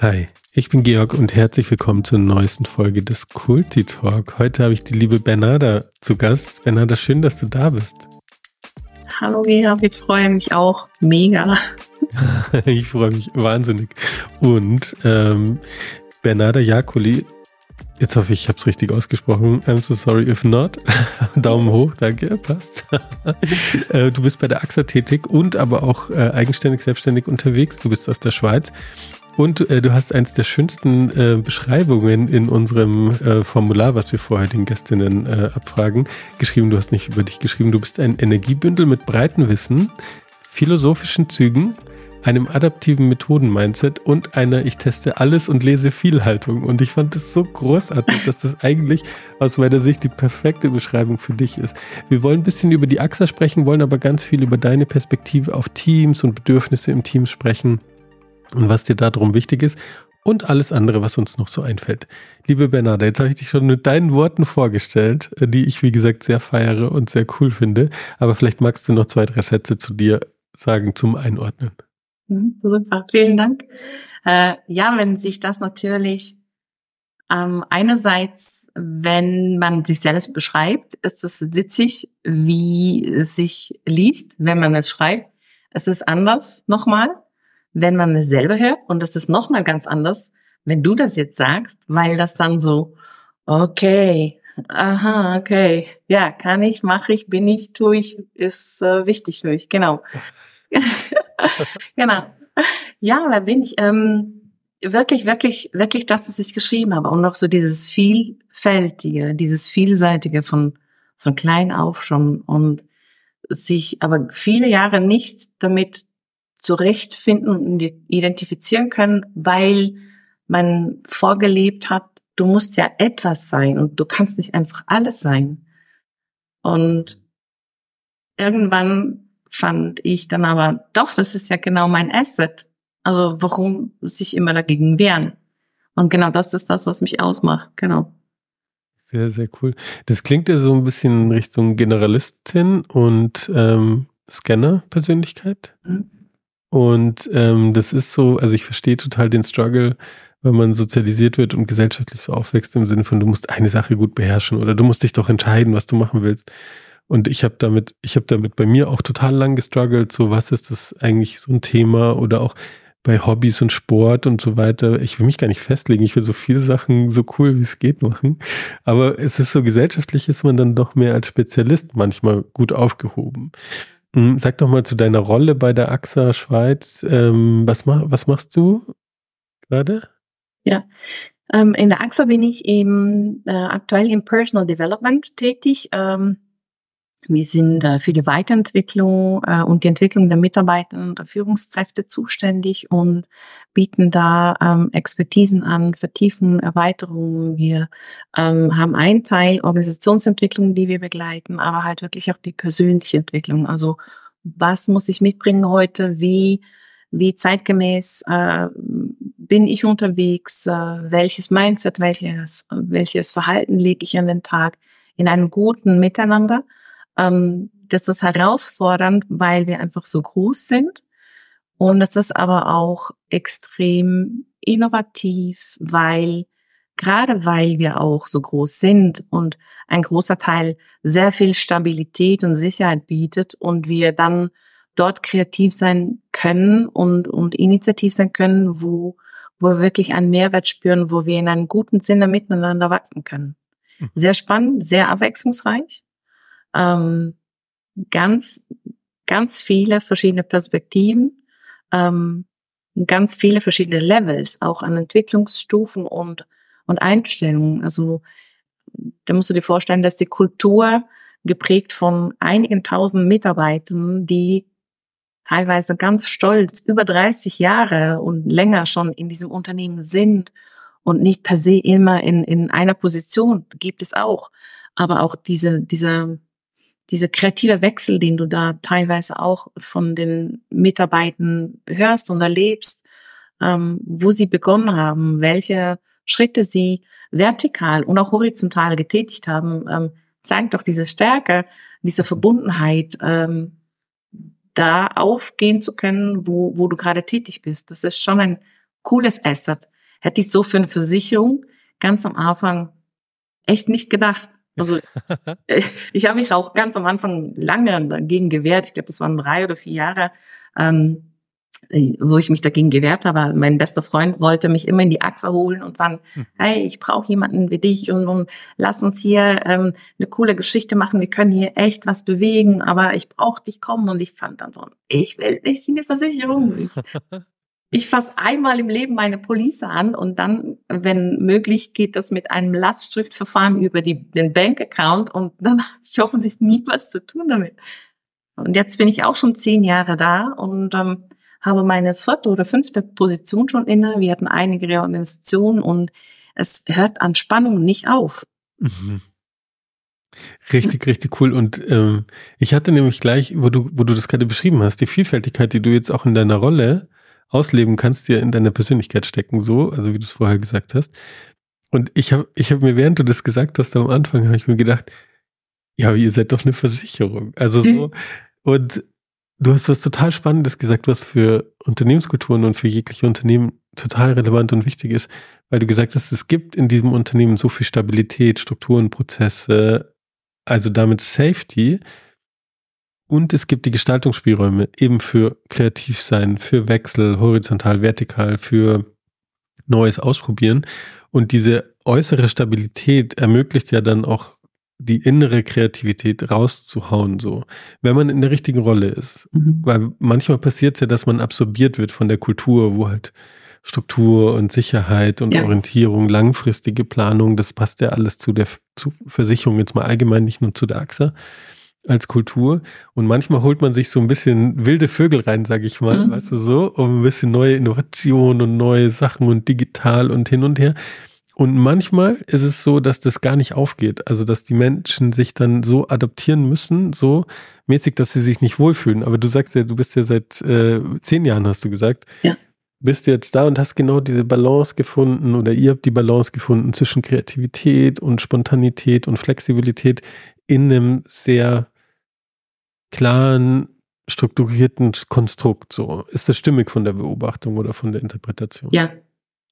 Hi, ich bin Georg und herzlich willkommen zur neuesten Folge des Kulti Talk. Heute habe ich die liebe Bernarda zu Gast. Bernarda, schön, dass du da bist. Hallo Georg, ich freue mich auch mega. ich freue mich wahnsinnig. Und ähm, Bernarda Jakoli, jetzt hoffe ich, ich habe es richtig ausgesprochen. I'm so sorry if not. Daumen hoch, danke, passt. Äh, du bist bei der AXA tätig und aber auch äh, eigenständig, selbstständig unterwegs. Du bist aus der Schweiz und äh, du hast eins der schönsten äh, Beschreibungen in unserem äh, Formular, was wir vorher den Gästinnen äh, abfragen, geschrieben. Du hast nicht über dich geschrieben. Du bist ein Energiebündel mit breiten Wissen, philosophischen Zügen, einem adaptiven Methoden-Mindset und einer Ich teste alles und lese viel Haltung. Und ich fand das so großartig, dass das eigentlich aus meiner Sicht die perfekte Beschreibung für dich ist. Wir wollen ein bisschen über die AXA sprechen, wollen aber ganz viel über deine Perspektive auf Teams und Bedürfnisse im Team sprechen und was dir darum wichtig ist und alles andere, was uns noch so einfällt. Liebe Bernarda, jetzt habe ich dich schon mit deinen Worten vorgestellt, die ich, wie gesagt, sehr feiere und sehr cool finde. Aber vielleicht magst du noch zwei, drei Sätze zu dir sagen zum Einordnen. Mhm, super, vielen Dank. Äh, ja, wenn sich das natürlich ähm, einerseits, wenn man sich selbst beschreibt, ist es witzig, wie es sich liest, wenn man es schreibt. Es ist anders nochmal wenn man es selber hört. Und das ist nochmal ganz anders, wenn du das jetzt sagst, weil das dann so, okay, aha, okay, ja, kann ich, mache ich, bin ich, tue ich, ist äh, wichtig für mich, genau. genau. Ja, da bin ich ähm, wirklich, wirklich, wirklich das, was ich geschrieben habe. Und noch so dieses Vielfältige, dieses Vielseitige von, von klein auf schon und sich aber viele Jahre nicht damit zurechtfinden und identifizieren können, weil man vorgelebt hat, du musst ja etwas sein und du kannst nicht einfach alles sein. Und irgendwann fand ich dann aber, doch, das ist ja genau mein Asset. Also warum sich immer dagegen wehren? Und genau das ist das, was mich ausmacht. Genau. Sehr, sehr cool. Das klingt ja so ein bisschen in Richtung Generalistin und ähm, Scanner-Persönlichkeit. Mhm. Und ähm, das ist so, also ich verstehe total den Struggle, wenn man sozialisiert wird und gesellschaftlich so aufwächst im Sinne von, du musst eine Sache gut beherrschen oder du musst dich doch entscheiden, was du machen willst. Und ich habe damit, ich habe damit bei mir auch total lang gestruggelt, so was ist das eigentlich so ein Thema oder auch bei Hobbys und Sport und so weiter. Ich will mich gar nicht festlegen. Ich will so viele Sachen so cool wie es geht machen. Aber es ist so gesellschaftlich ist man dann doch mehr als Spezialist manchmal gut aufgehoben. Hm, sag doch mal zu deiner Rolle bei der AXA Schweiz. Ähm, was, mach, was machst du gerade? Ja, ähm, in der AXA bin ich eben äh, aktuell im Personal Development tätig. Ähm, wir sind äh, für die Weiterentwicklung äh, und die Entwicklung der Mitarbeiter und der Führungskräfte zuständig und bieten da ähm, Expertisen an, vertiefen Erweiterungen. Wir ähm, haben einen Teil Organisationsentwicklung, die wir begleiten, aber halt wirklich auch die persönliche Entwicklung. Also was muss ich mitbringen heute? Wie wie zeitgemäß äh, bin ich unterwegs? Welches Mindset, welches welches Verhalten lege ich an den Tag in einem guten Miteinander? Ähm, das ist herausfordernd, weil wir einfach so groß sind. Und es ist aber auch extrem innovativ, weil gerade weil wir auch so groß sind und ein großer Teil sehr viel Stabilität und Sicherheit bietet und wir dann dort kreativ sein können und, und initiativ sein können, wo, wo wir wirklich einen Mehrwert spüren, wo wir in einem guten Sinne miteinander wachsen können. Mhm. Sehr spannend, sehr abwechslungsreich ähm, ganz, ganz viele verschiedene Perspektiven, ähm, ganz viele verschiedene Levels, auch an Entwicklungsstufen und, und Einstellungen. Also da musst du dir vorstellen, dass die Kultur geprägt von einigen tausend Mitarbeitern, die teilweise ganz stolz über 30 Jahre und länger schon in diesem Unternehmen sind und nicht per se immer in, in einer Position, gibt es auch. Aber auch diese, diese dieser kreative Wechsel, den du da teilweise auch von den Mitarbeitern hörst und erlebst, ähm, wo sie begonnen haben, welche Schritte sie vertikal und auch horizontal getätigt haben, ähm, zeigt doch diese Stärke, diese Verbundenheit, ähm, da aufgehen zu können, wo, wo du gerade tätig bist. Das ist schon ein cooles Asset. Hätte ich so für eine Versicherung ganz am Anfang echt nicht gedacht. Also ich habe mich auch ganz am Anfang lange dagegen gewehrt. Ich glaube, das waren drei oder vier Jahre, ähm, wo ich mich dagegen gewehrt habe. Mein bester Freund wollte mich immer in die Achse holen und wann, hm. hey, ich brauche jemanden wie dich und, und lass uns hier ähm, eine coole Geschichte machen. Wir können hier echt was bewegen, aber ich brauche dich kommen. Und ich fand dann so, ich will nicht in die Versicherung. Ich, ich fasse einmal im Leben meine Police an und dann, wenn möglich, geht das mit einem Lastschriftverfahren über die, den Bankaccount und dann habe ich hoffentlich nie was zu tun damit. Und jetzt bin ich auch schon zehn Jahre da und ähm, habe meine vierte oder fünfte Position schon inne. Wir hatten einige Reorganisationen und es hört an Spannung nicht auf. Mhm. Richtig, richtig cool. Und ähm, ich hatte nämlich gleich, wo du, wo du das gerade beschrieben hast, die Vielfältigkeit, die du jetzt auch in deiner Rolle ausleben kannst, dir in deiner Persönlichkeit stecken, so, also wie du es vorher gesagt hast. Und ich habe ich hab mir, während du das gesagt hast am Anfang, habe ich mir gedacht, ja, ihr seid doch eine Versicherung. Also so, und Du hast was total Spannendes gesagt, was für Unternehmenskulturen und für jegliche Unternehmen total relevant und wichtig ist, weil du gesagt hast, es gibt in diesem Unternehmen so viel Stabilität, Strukturen, Prozesse, also damit Safety. Und es gibt die Gestaltungsspielräume eben für kreativ sein, für Wechsel, horizontal, vertikal, für Neues ausprobieren. Und diese äußere Stabilität ermöglicht ja dann auch die innere Kreativität rauszuhauen, so, wenn man in der richtigen Rolle ist. Mhm. Weil manchmal passiert es ja, dass man absorbiert wird von der Kultur, wo halt Struktur und Sicherheit und ja. Orientierung, langfristige Planung, das passt ja alles zu der zu Versicherung jetzt mal allgemein, nicht nur zu der AXA als Kultur. Und manchmal holt man sich so ein bisschen wilde Vögel rein, sag ich mal, mhm. weißt du so, um ein bisschen neue Innovationen und neue Sachen und digital und hin und her. Und manchmal ist es so, dass das gar nicht aufgeht. Also, dass die Menschen sich dann so adaptieren müssen, so mäßig, dass sie sich nicht wohlfühlen. Aber du sagst ja, du bist ja seit äh, zehn Jahren, hast du gesagt. Ja. Bist jetzt da und hast genau diese Balance gefunden oder ihr habt die Balance gefunden zwischen Kreativität und Spontanität und Flexibilität in einem sehr klaren, strukturierten Konstrukt. So ist das stimmig von der Beobachtung oder von der Interpretation? Ja,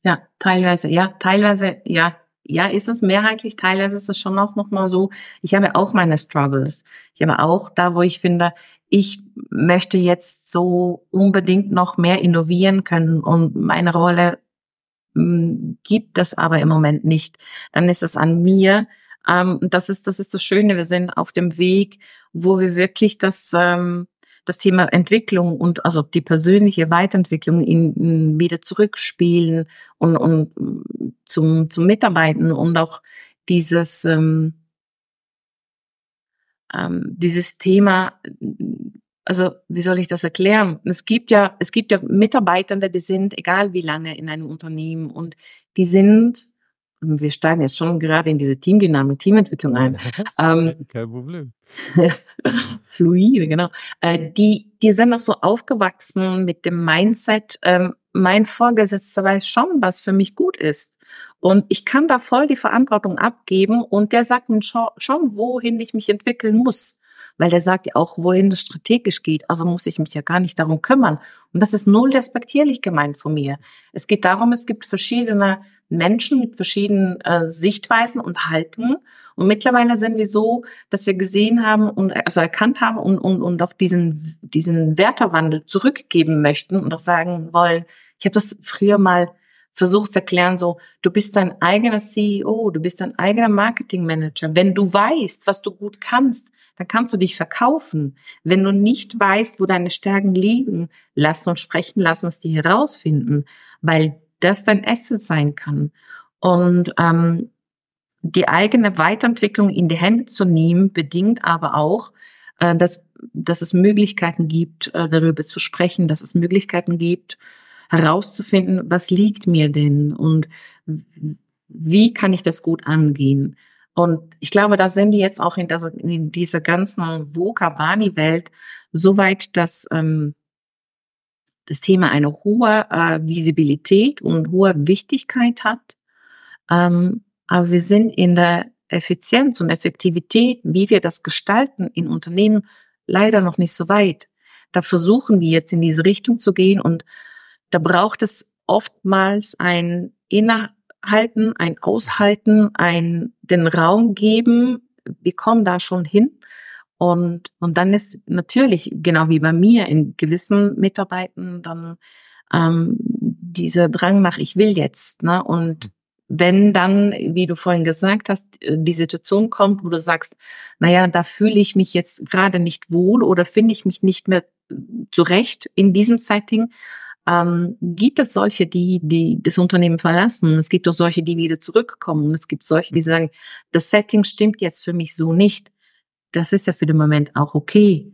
ja, teilweise, ja, teilweise, ja, ja, ist es mehrheitlich, teilweise ist es schon auch nochmal so. Ich habe auch meine Struggles. Ich habe auch da, wo ich finde, ich möchte jetzt so unbedingt noch mehr innovieren können und meine Rolle mh, hm, gibt es aber im Moment nicht. Dann ist es an mir. Ähm, das ist, das ist das Schöne. Wir sind auf dem Weg, wo wir wirklich das, ähm, das Thema Entwicklung und also die persönliche Weiterentwicklung in, in wieder zurückspielen und, und zum, zum Mitarbeiten und auch dieses, ähm, ähm, dieses Thema, also wie soll ich das erklären? Es gibt ja, es gibt ja Mitarbeitende, die sind, egal wie lange in einem Unternehmen und die sind wir steigen jetzt schon gerade in diese Teamdynamik, Teamentwicklung ein. ähm, Kein Problem. Fluide, genau. Äh, die, die sind auch so aufgewachsen mit dem Mindset, ähm, mein Vorgesetzter weiß schon, was für mich gut ist. Und ich kann da voll die Verantwortung abgeben und der sagt mir schon, schon wohin ich mich entwickeln muss weil der sagt ja auch, wohin es strategisch geht. Also muss ich mich ja gar nicht darum kümmern. Und das ist null respektierlich gemeint von mir. Es geht darum, es gibt verschiedene Menschen mit verschiedenen äh, Sichtweisen und Haltungen. Und mittlerweile sind wir so, dass wir gesehen haben und also erkannt haben und, und, und auch diesen, diesen Wertewandel zurückgeben möchten und auch sagen wollen, ich habe das früher mal versucht zu erklären, so, du bist dein eigener CEO, du bist dein eigener Marketingmanager. Wenn du weißt, was du gut kannst, dann kannst du dich verkaufen. Wenn du nicht weißt, wo deine Stärken liegen, lass uns sprechen, lass uns die herausfinden, weil das dein Asset sein kann. Und ähm, die eigene Weiterentwicklung in die Hände zu nehmen, bedingt aber auch, äh, dass, dass es Möglichkeiten gibt, äh, darüber zu sprechen, dass es Möglichkeiten gibt, herauszufinden, was liegt mir denn und wie kann ich das gut angehen. Und ich glaube, da sind wir jetzt auch in, das, in dieser ganzen VUCA-Bani-Welt so weit, dass ähm, das Thema eine hohe äh, Visibilität und hohe Wichtigkeit hat. Ähm, aber wir sind in der Effizienz und Effektivität, wie wir das gestalten in Unternehmen, leider noch nicht so weit. Da versuchen wir jetzt in diese Richtung zu gehen und da braucht es oftmals ein Innehalten, ein Aushalten, ein den Raum geben. Wir kommen da schon hin. Und, und dann ist natürlich, genau wie bei mir, in gewissen Mitarbeitern dann ähm, dieser Drang nach, ich will jetzt. Ne? Und wenn dann, wie du vorhin gesagt hast, die Situation kommt, wo du sagst, naja, da fühle ich mich jetzt gerade nicht wohl oder finde ich mich nicht mehr zurecht in diesem Setting, ähm, gibt es solche, die, die das Unternehmen verlassen. Es gibt auch solche, die wieder zurückkommen. Und es gibt solche, die sagen, das Setting stimmt jetzt für mich so nicht. Das ist ja für den Moment auch okay.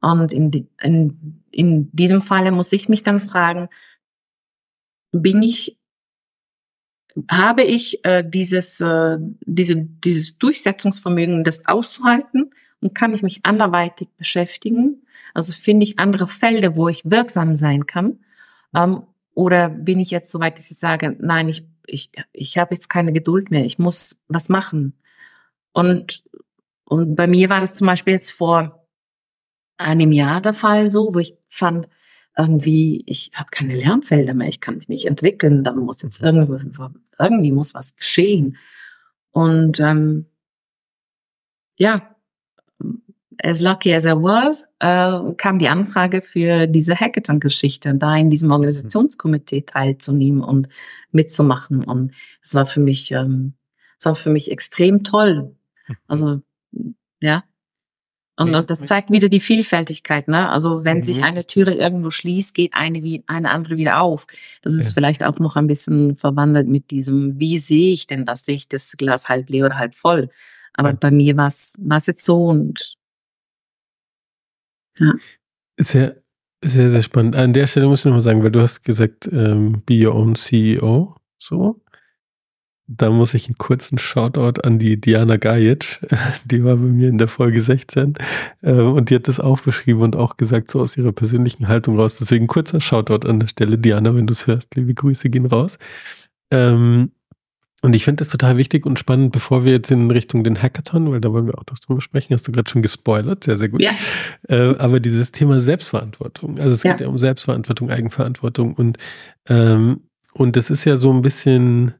Und in, in, in diesem Falle muss ich mich dann fragen, bin ich habe ich äh, dieses, äh, diese, dieses Durchsetzungsvermögen, das auszuhalten und kann ich mich anderweitig beschäftigen? Also finde ich andere Felder, wo ich wirksam sein kann? Ähm, oder bin ich jetzt so weit, dass ich sage, nein, ich, ich, ich habe jetzt keine Geduld mehr, ich muss was machen. Und, und bei mir war das zum Beispiel jetzt vor einem Jahr der Fall so, wo ich fand, irgendwie, ich habe keine Lernfelder mehr, ich kann mich nicht entwickeln, da muss jetzt irgendwie, irgendwie muss was geschehen. Und ähm, ja, as lucky as I was, äh, kam die Anfrage für diese Hackathon-Geschichte, da in diesem Organisationskomitee teilzunehmen und mitzumachen. Und es war für mich, ähm, es war für mich extrem toll. Also ja, und, und das zeigt wieder die Vielfältigkeit, ne? Also wenn mhm. sich eine Türe irgendwo schließt, geht eine wie eine andere wieder auf. Das ist ja. vielleicht auch noch ein bisschen verwandelt mit diesem, wie sehe ich denn das? Sehe ich das Glas halb leer oder halb voll? Aber bei mir war es jetzt so und Sehr, sehr, sehr spannend. An der Stelle muss ich nochmal sagen, weil du hast gesagt, ähm, be your own CEO, so da muss ich einen kurzen Shoutout an die Diana Gajic, die war bei mir in der Folge 16 ähm, und die hat das auch beschrieben und auch gesagt, so aus ihrer persönlichen Haltung raus. Deswegen kurzer Shoutout an der Stelle, Diana, wenn du es hörst, liebe Grüße gehen raus. Ähm, und ich finde das total wichtig und spannend, bevor wir jetzt in Richtung den Hackathon, weil da wollen wir auch noch drüber sprechen, hast du gerade schon gespoilert, sehr, sehr gut. Ja. Äh, aber dieses Thema Selbstverantwortung, also es ja. geht ja um Selbstverantwortung, Eigenverantwortung und, ähm, und das ist ja so ein bisschen,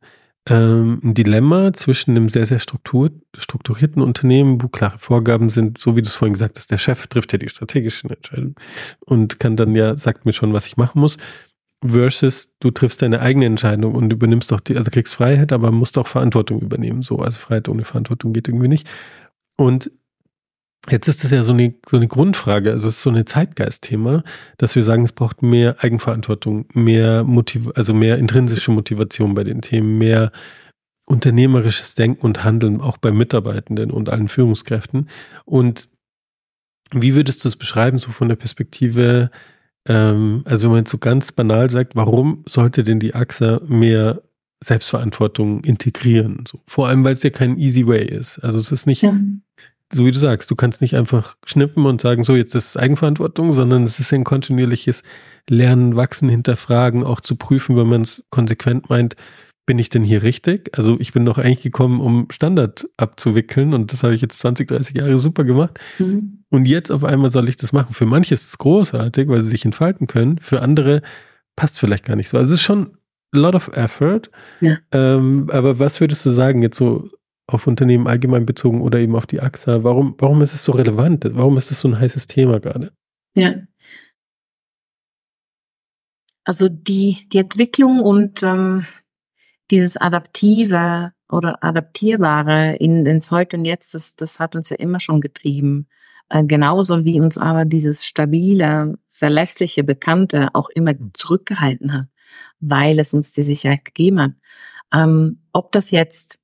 ähm, ein Dilemma zwischen einem sehr, sehr struktur, strukturierten Unternehmen, wo klare Vorgaben sind, so wie du es vorhin gesagt hast, der Chef trifft ja die strategischen Entscheidungen und kann dann ja, sagt mir schon, was ich machen muss, versus du triffst deine eigene Entscheidung und übernimmst doch die, also kriegst Freiheit, aber musst auch Verantwortung übernehmen. So, also Freiheit ohne Verantwortung geht irgendwie nicht. Und Jetzt ist das ja so eine, so eine Grundfrage, also es ist so ein Zeitgeistthema, dass wir sagen, es braucht mehr Eigenverantwortung, mehr Motiv also mehr intrinsische Motivation bei den Themen, mehr unternehmerisches Denken und Handeln, auch bei Mitarbeitenden und allen Führungskräften. Und wie würdest du es beschreiben, so von der Perspektive, ähm, also wenn man jetzt so ganz banal sagt, warum sollte denn die AXA mehr Selbstverantwortung integrieren? So, vor allem, weil es ja kein easy way ist. Also es ist nicht, ja so wie du sagst, du kannst nicht einfach schnippen und sagen, so jetzt ist es Eigenverantwortung, sondern es ist ein kontinuierliches Lernen, Wachsen, Hinterfragen, auch zu prüfen, wenn man es konsequent meint, bin ich denn hier richtig? Also ich bin doch eigentlich gekommen, um Standard abzuwickeln und das habe ich jetzt 20, 30 Jahre super gemacht. Mhm. Und jetzt auf einmal soll ich das machen. Für manche ist es großartig, weil sie sich entfalten können. Für andere passt vielleicht gar nicht so. Also es ist schon a lot of effort. Ja. Ähm, aber was würdest du sagen jetzt so auf Unternehmen allgemein bezogen oder eben auf die AXA? Warum, warum ist es so relevant? Warum ist es so ein heißes Thema gerade? Ja. Also die, die Entwicklung und ähm, dieses Adaptive oder Adaptierbare in, ins Heute und Jetzt, das, das hat uns ja immer schon getrieben. Äh, genauso wie uns aber dieses stabile, verlässliche, Bekannte auch immer hm. zurückgehalten hat, weil es uns die Sicherheit gegeben hat. Ähm, ob das jetzt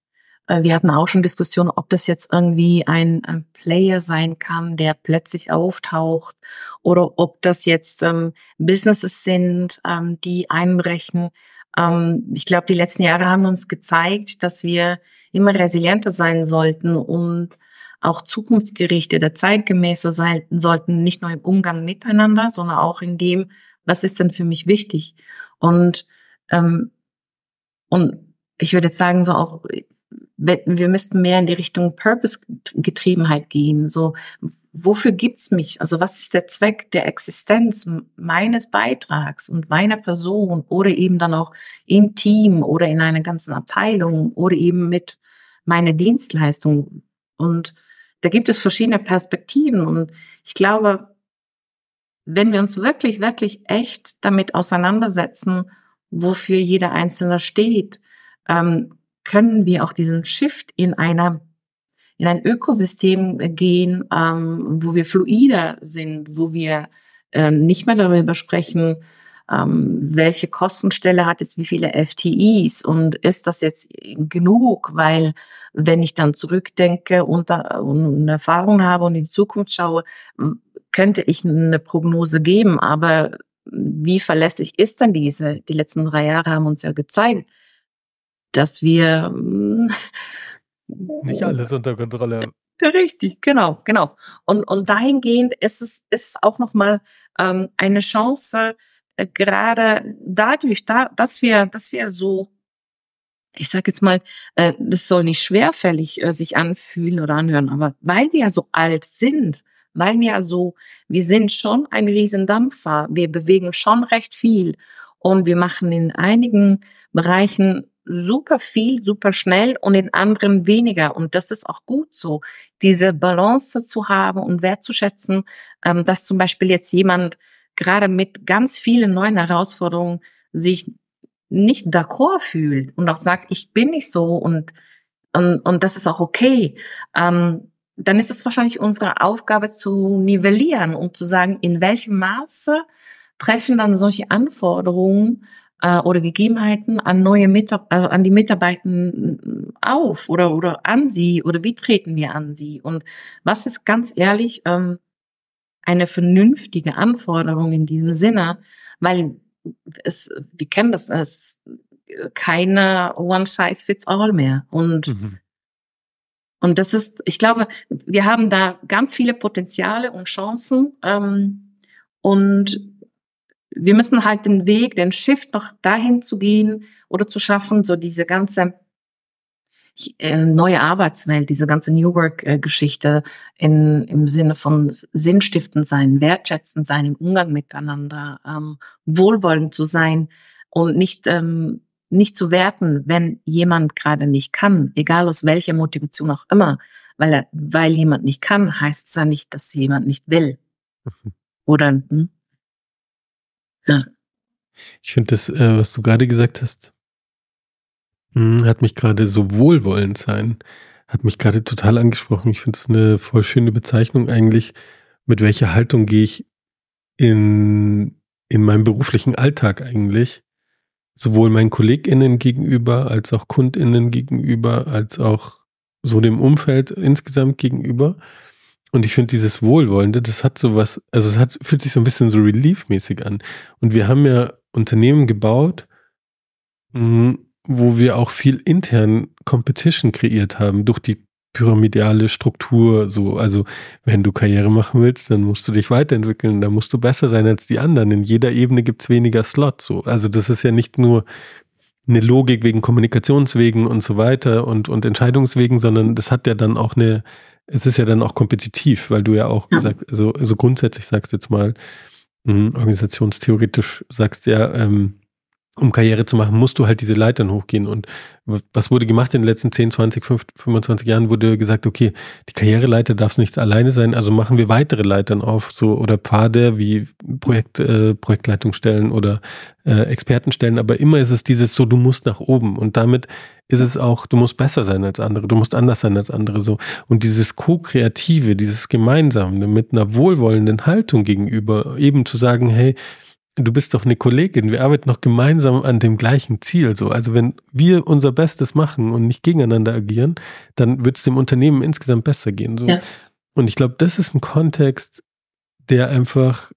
äh, wir hatten auch schon Diskussionen, ob das jetzt irgendwie ein, ein Player sein kann, der plötzlich auftaucht oder ob das jetzt ähm, Businesses sind, ähm, die einbrechen. Ähm, ich glaube, die letzten Jahre haben uns gezeigt, dass wir immer resilienter sein sollten und auch zukunftsgerichteter, zeitgemäßer sein sollten, nicht nur im Umgang miteinander, sondern auch in dem, was ist denn für mich wichtig. Und, ähm, und ich würde jetzt sagen, so auch wir müssten mehr in die Richtung Purpose-Getriebenheit gehen. So, wofür gibt's mich? Also was ist der Zweck der Existenz meines Beitrags und meiner Person oder eben dann auch im Team oder in einer ganzen Abteilung oder eben mit meiner Dienstleistung? Und da gibt es verschiedene Perspektiven und ich glaube, wenn wir uns wirklich, wirklich echt damit auseinandersetzen, wofür jeder Einzelne steht, ähm, können wir auch diesen Shift in einer in ein Ökosystem gehen, ähm, wo wir fluider sind, wo wir äh, nicht mehr darüber sprechen, ähm, welche Kostenstelle hat es, wie viele FTEs und ist das jetzt genug, weil wenn ich dann zurückdenke und, und eine Erfahrung habe und in die Zukunft schaue, könnte ich eine Prognose geben, aber wie verlässlich ist dann diese? Die letzten drei Jahre haben uns ja gezeigt, dass wir nicht alles unter Kontrolle. Richtig, genau, genau. Und, und dahingehend ist es ist auch nochmal ähm, eine Chance, äh, gerade dadurch, da, dass wir, dass wir so, ich sage jetzt mal, äh, das soll nicht schwerfällig äh, sich anfühlen oder anhören, aber weil wir so alt sind, weil wir so, wir sind schon ein Riesendampfer, wir bewegen schon recht viel und wir machen in einigen Bereichen super viel, super schnell und in anderen weniger. Und das ist auch gut so, diese Balance zu haben und wertzuschätzen, ähm, dass zum Beispiel jetzt jemand gerade mit ganz vielen neuen Herausforderungen sich nicht d'accord fühlt und auch sagt, ich bin nicht so und, und, und das ist auch okay. Ähm, dann ist es wahrscheinlich unsere Aufgabe zu nivellieren und zu sagen, in welchem Maße treffen dann solche Anforderungen äh, oder Gegebenheiten an neue Mitarbeiter, also an die Mitarbeiter auf oder oder an sie oder wie treten wir an sie und was ist ganz ehrlich ähm, eine vernünftige Anforderung in diesem Sinne, weil es wir kennen das es keine One Size Fits All mehr und mhm. Und das ist, ich glaube, wir haben da ganz viele Potenziale und Chancen. Ähm, und wir müssen halt den Weg, den Shift noch dahin zu gehen oder zu schaffen, so diese ganze äh, neue Arbeitswelt, diese ganze New Work-Geschichte in, im Sinne von sinnstiftend sein, wertschätzend sein im Umgang miteinander, ähm, wohlwollend zu sein und nicht, ähm, nicht zu werten, wenn jemand gerade nicht kann, egal aus welcher Motivation auch immer, weil er, weil jemand nicht kann, heißt es ja nicht, dass jemand nicht will. Oder, hm? Ja. Ich finde das, äh, was du gerade gesagt hast, hm, hat mich gerade so wohlwollend sein, hat mich gerade total angesprochen. Ich finde es eine voll schöne Bezeichnung eigentlich. Mit welcher Haltung gehe ich in, in meinem beruflichen Alltag eigentlich? Sowohl meinen KollegInnen gegenüber, als auch KundInnen gegenüber, als auch so dem Umfeld insgesamt gegenüber. Und ich finde dieses Wohlwollende, das hat so was, also es hat, fühlt sich so ein bisschen so reliefmäßig an. Und wir haben ja Unternehmen gebaut, mhm, wo wir auch viel intern Competition kreiert haben durch die pyramidale Struktur, so, also wenn du Karriere machen willst, dann musst du dich weiterentwickeln, dann musst du besser sein als die anderen. In jeder Ebene gibt's weniger Slots, so. Also das ist ja nicht nur eine Logik wegen Kommunikationswegen und so weiter und, und Entscheidungswegen, sondern das hat ja dann auch eine, es ist ja dann auch kompetitiv, weil du ja auch ja. gesagt, also, also grundsätzlich sagst jetzt mal, mh, organisationstheoretisch sagst ja, ähm, um Karriere zu machen, musst du halt diese Leitern hochgehen. Und was wurde gemacht in den letzten 10, 20, 25 Jahren? Wurde gesagt, okay, die Karriereleiter darf nicht alleine sein, also machen wir weitere Leitern auf, so oder Pfade wie Projekt, äh, Projektleitungsstellen oder äh, Expertenstellen. Aber immer ist es dieses so, du musst nach oben. Und damit ist es auch, du musst besser sein als andere, du musst anders sein als andere so. Und dieses Co-Kreative, dieses Gemeinsame mit einer wohlwollenden Haltung gegenüber, eben zu sagen, hey, du bist doch eine Kollegin, wir arbeiten noch gemeinsam an dem gleichen Ziel. So, also wenn wir unser Bestes machen und nicht gegeneinander agieren, dann wird es dem Unternehmen insgesamt besser gehen. So. Ja. Und ich glaube, das ist ein Kontext, der einfach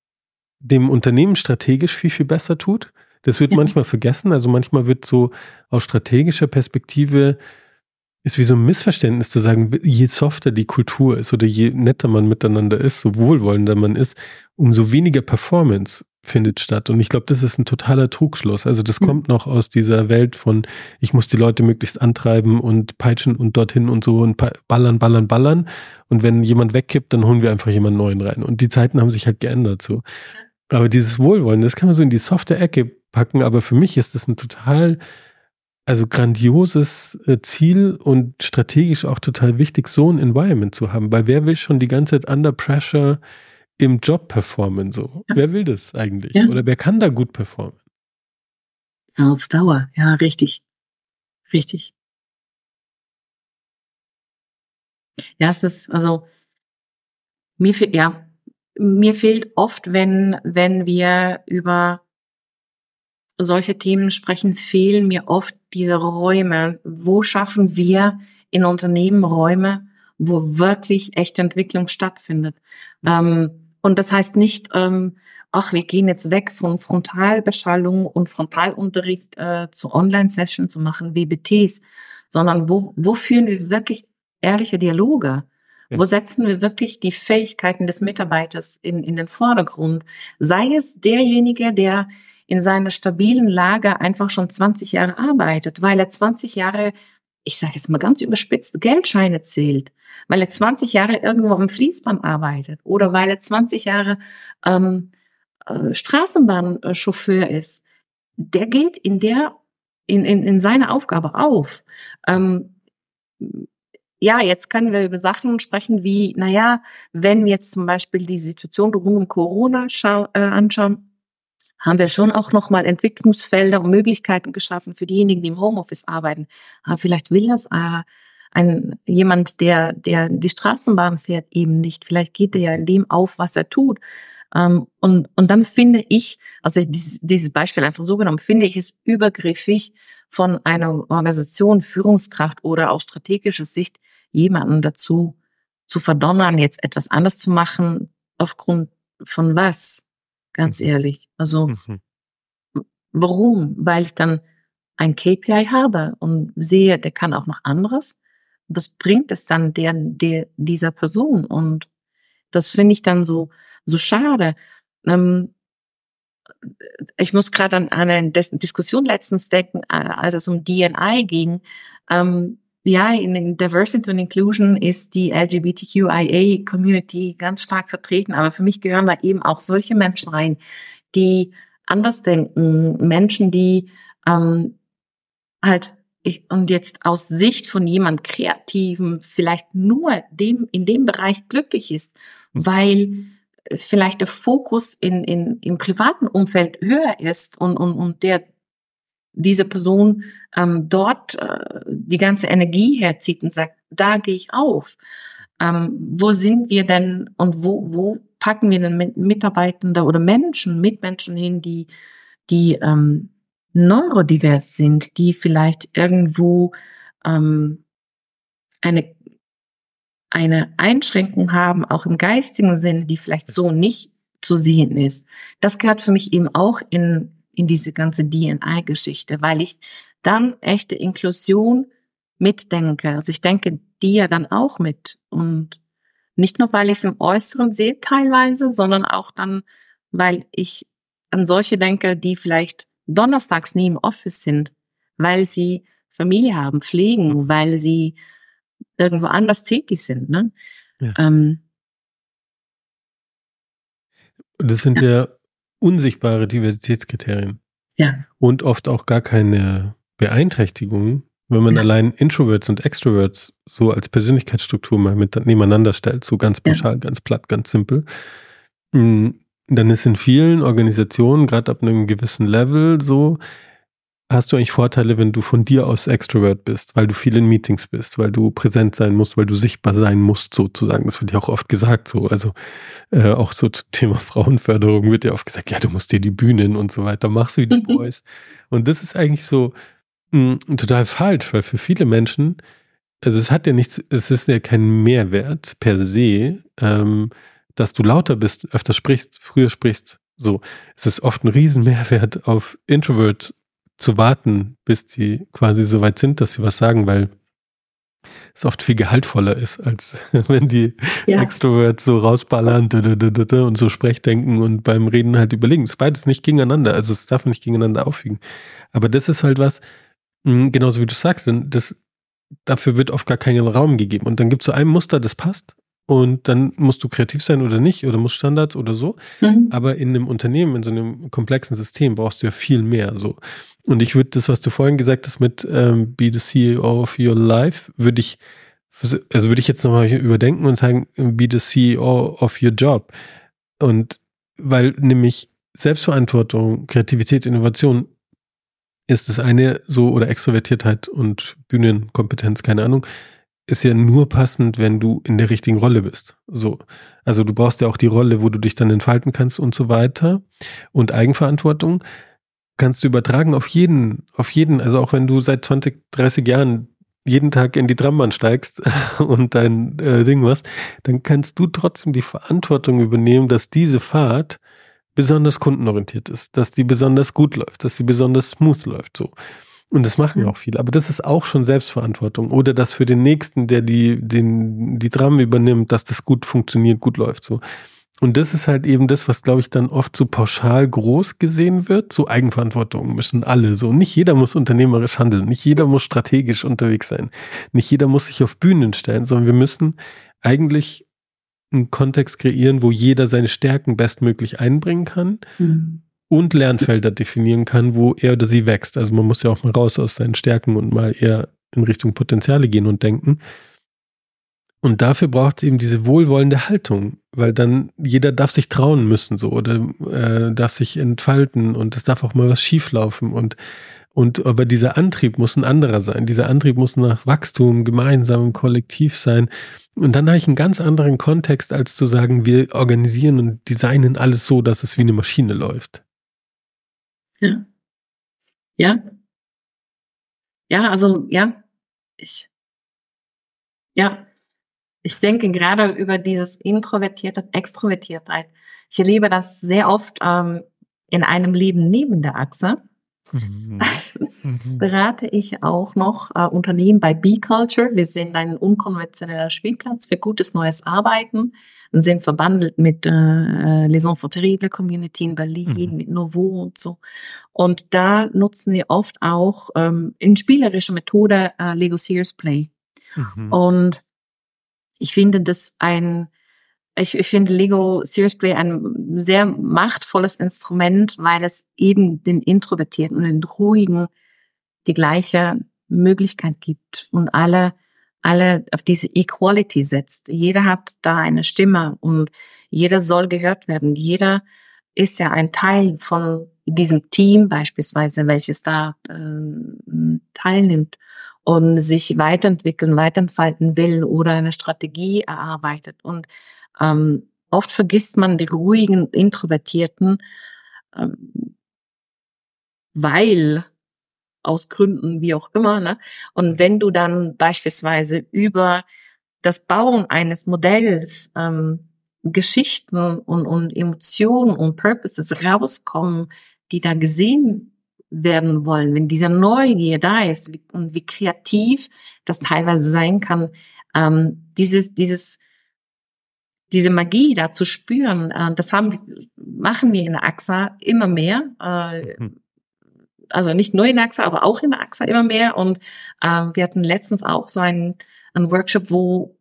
dem Unternehmen strategisch viel, viel besser tut. Das wird ja. manchmal vergessen. Also manchmal wird so aus strategischer Perspektive ist wie so ein Missverständnis zu sagen, je softer die Kultur ist oder je netter man miteinander ist, so wohlwollender man ist, umso weniger Performance findet statt. Und ich glaube, das ist ein totaler Trugschluss. Also das mhm. kommt noch aus dieser Welt von, ich muss die Leute möglichst antreiben und peitschen und dorthin und so und ballern, ballern, ballern. Und wenn jemand wegkippt, dann holen wir einfach jemanden neuen rein. Und die Zeiten haben sich halt geändert so. Aber dieses Wohlwollen, das kann man so in die softe Ecke packen. Aber für mich ist das ein total, also grandioses äh, Ziel und strategisch auch total wichtig, so ein Environment zu haben. Weil wer will schon die ganze Zeit under pressure im Job performen so? Ja. Wer will das eigentlich? Ja. Oder wer kann da gut performen? Auf Dauer, ja, richtig. Richtig. Ja, es ist, also, mir fehlt, ja, mir fehlt oft, wenn, wenn wir über solche Themen sprechen, fehlen mir oft diese Räume. Wo schaffen wir in Unternehmen Räume, wo wirklich echte Entwicklung stattfindet? Mhm. Ähm, und das heißt nicht, ähm, ach, wir gehen jetzt weg von Frontalbeschallung und Frontalunterricht äh, zu Online-Sessions zu machen, WBTs, sondern wo, wo führen wir wirklich ehrliche Dialoge? Wo setzen wir wirklich die Fähigkeiten des Mitarbeiters in, in den Vordergrund? Sei es derjenige, der in seiner stabilen Lage einfach schon 20 Jahre arbeitet, weil er 20 Jahre ich sage jetzt mal ganz überspitzt, Geldscheine zählt, weil er 20 Jahre irgendwo am Fließband arbeitet oder weil er 20 Jahre ähm, äh, Straßenbahnchauffeur ist, der geht in der in, in, in seine Aufgabe auf. Ähm, ja, jetzt können wir über Sachen sprechen wie, naja, wenn wir jetzt zum Beispiel die Situation rund um Corona äh, anschauen, haben wir schon auch nochmal Entwicklungsfelder und Möglichkeiten geschaffen für diejenigen, die im Homeoffice arbeiten. Aber vielleicht will das äh, ein, jemand, der, der die Straßenbahn fährt, eben nicht. Vielleicht geht er ja in dem auf, was er tut. Ähm, und, und dann finde ich, also dieses, dieses Beispiel einfach so genommen, finde ich es übergriffig von einer Organisation, Führungskraft oder aus strategischer Sicht jemanden dazu zu verdonnern, jetzt etwas anders zu machen, aufgrund von was? Ganz ehrlich. Also mhm. warum? Weil ich dann ein KPI habe und sehe, der kann auch noch anderes. Was bringt es dann der, der dieser Person? Und das finde ich dann so so schade. Ähm, ich muss gerade an eine Diskussion letztens denken, äh, als es um DNI ging. Ähm, ja, in Diversity und Inclusion ist die LGBTQIA-Community ganz stark vertreten, aber für mich gehören da eben auch solche Menschen rein, die anders denken, Menschen, die ähm, halt ich, und jetzt aus Sicht von jemand Kreativen vielleicht nur dem in dem Bereich glücklich ist, weil vielleicht der Fokus in, in im privaten Umfeld höher ist und und und der diese Person ähm, dort äh, die ganze Energie herzieht und sagt, da gehe ich auf. Ähm, wo sind wir denn und wo, wo packen wir denn Mitarbeitende oder Menschen, Mitmenschen hin, die, die ähm, neurodivers sind, die vielleicht irgendwo ähm, eine, eine Einschränkung haben, auch im geistigen Sinne, die vielleicht so nicht zu sehen ist. Das gehört für mich eben auch in in diese ganze DNI-Geschichte, weil ich dann echte Inklusion mitdenke. Also ich denke die ja dann auch mit. Und nicht nur, weil ich es im Äußeren sehe teilweise, sondern auch dann, weil ich an solche denke, die vielleicht donnerstags nie im Office sind, weil sie Familie haben, pflegen, weil sie irgendwo anders tätig sind. Ne? Ja. Ähm, und das sind ja. ja unsichtbare Diversitätskriterien. Ja. Und oft auch gar keine Beeinträchtigung, wenn man ja. allein Introverts und Extroverts so als Persönlichkeitsstruktur mal mit nebeneinander stellt, so ganz pauschal, ja. ganz platt, ganz simpel, mm, dann ist in vielen Organisationen, gerade ab einem gewissen Level, so, hast du eigentlich Vorteile, wenn du von dir aus Extrovert bist, weil du viel in Meetings bist, weil du präsent sein musst, weil du sichtbar sein musst, sozusagen. Das wird ja auch oft gesagt so. Also äh, auch so zum Thema Frauenförderung wird ja oft gesagt, ja, du musst dir die Bühnen und so weiter, machst wie die mhm. Boys. Und das ist eigentlich so mh, mm, total falsch, weil für viele Menschen, also es hat ja nichts, es ist ja kein Mehrwert per se, ähm, dass du lauter bist, öfter sprichst, früher sprichst, so. Es ist oft ein Riesenmehrwert auf Introvert zu warten, bis die quasi so weit sind, dass sie was sagen, weil es oft viel gehaltvoller ist, als wenn die ja. Extroverts so rausballern und so Sprechdenken und beim Reden halt überlegen. Es ist beides nicht gegeneinander, also es darf nicht gegeneinander auffügen. Aber das ist halt was, hm, genauso wie du sagst, das, dafür wird oft gar keinen Raum gegeben. Und dann gibt es so ein Muster, das passt. Und dann musst du kreativ sein oder nicht, oder musst Standards oder so. Mhm. Aber in einem Unternehmen, in so einem komplexen System brauchst du ja viel mehr. So. Und ich würde das, was du vorhin gesagt hast mit ähm, Be the CEO of your life, würde ich, also würde ich jetzt nochmal überdenken und sagen, Be the CEO of your job. Und weil nämlich Selbstverantwortung, Kreativität, Innovation ist das eine so oder Extrovertiertheit und Bühnenkompetenz, keine Ahnung, ist ja nur passend, wenn du in der richtigen Rolle bist. So. Also du brauchst ja auch die Rolle, wo du dich dann entfalten kannst und so weiter. Und Eigenverantwortung kannst du übertragen auf jeden, auf jeden, also auch wenn du seit 20, 30 Jahren jeden Tag in die Trambahn steigst und dein äh, Ding machst, dann kannst du trotzdem die Verantwortung übernehmen, dass diese Fahrt besonders kundenorientiert ist, dass die besonders gut läuft, dass sie besonders smooth läuft, so. Und das machen ja auch viele. Aber das ist auch schon Selbstverantwortung. Oder dass für den Nächsten, der die, den, die Tram übernimmt, dass das gut funktioniert, gut läuft, so. Und das ist halt eben das, was, glaube ich, dann oft so pauschal groß gesehen wird. So Eigenverantwortung müssen alle so. Nicht jeder muss unternehmerisch handeln. Nicht jeder muss strategisch unterwegs sein. Nicht jeder muss sich auf Bühnen stellen, sondern wir müssen eigentlich einen Kontext kreieren, wo jeder seine Stärken bestmöglich einbringen kann mhm. Und Lernfelder definieren kann, wo er oder sie wächst. Also man muss ja auch mal raus aus seinen Stärken und mal eher in Richtung Potenziale gehen und denken. Und dafür braucht es eben diese wohlwollende Haltung, weil dann jeder darf sich trauen müssen so oder äh, darf sich entfalten und es darf auch mal was schieflaufen und und aber dieser Antrieb muss ein anderer sein. Dieser Antrieb muss nach Wachstum, gemeinsam, kollektiv sein. Und dann habe ich einen ganz anderen Kontext, als zu sagen, wir organisieren und designen alles so, dass es wie eine Maschine läuft. Ja. Ja. Ja, also ja, ich. Ja, ich denke gerade über dieses Introvertierte, Extrovertiertheit. Ich erlebe das sehr oft ähm, in einem Leben neben der Achse. Mhm. berate ich auch noch äh, Unternehmen bei B-Culture. Wir sind ein unkonventioneller Spielplatz für gutes neues Arbeiten und sind verbandelt mit äh, Les Enfants Terribles Community in Berlin, mhm. mit Novo und so. Und da nutzen wir oft auch ähm, in spielerischer Methode äh, Lego Sears Play. Mhm. Und ich finde das ein ich, ich finde Lego Serious Play ein sehr machtvolles Instrument, weil es eben den Introvertierten und den Ruhigen die gleiche Möglichkeit gibt und alle, alle auf diese Equality setzt. Jeder hat da eine Stimme und jeder soll gehört werden. Jeder ist ja ein Teil von diesem Team beispielsweise, welches da äh, teilnimmt und sich weiterentwickeln, weiterentfalten will oder eine Strategie erarbeitet. Und ähm, oft vergisst man die ruhigen, introvertierten, ähm, weil aus Gründen wie auch immer. Ne? Und wenn du dann beispielsweise über das Bauen eines Modells ähm, Geschichten und, und Emotionen und Purposes rauskommen, die da gesehen werden wollen, wenn diese Neugier da ist wie, und wie kreativ das teilweise sein kann, ähm, dieses, dieses diese Magie da zu spüren, äh, das haben, machen wir in der AXA immer mehr. Äh, mhm. Also nicht nur in AXA, aber auch in AXA immer mehr. Und äh, wir hatten letztens auch so einen, einen Workshop, wo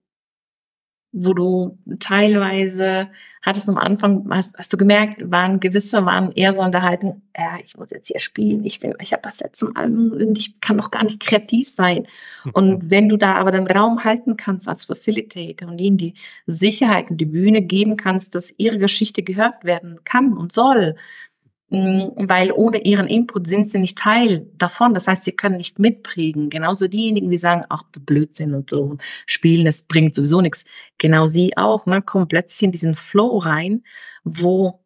wo du teilweise hattest am Anfang, hast, hast du gemerkt, waren gewisse, waren eher so unterhalten, ja, ich muss jetzt hier spielen, ich will, ich habe das letzte Mal, und ich kann doch gar nicht kreativ sein. Und mhm. wenn du da aber den Raum halten kannst als Facilitator und ihnen die Sicherheit und die Bühne geben kannst, dass ihre Geschichte gehört werden kann und soll, weil ohne ihren Input sind sie nicht Teil davon. Das heißt, sie können nicht mitprägen. Genauso diejenigen, die sagen, ach, Blödsinn und so spielen, das bringt sowieso nichts. Genau sie auch, ne, kommen plötzlich in diesen Flow rein, wo,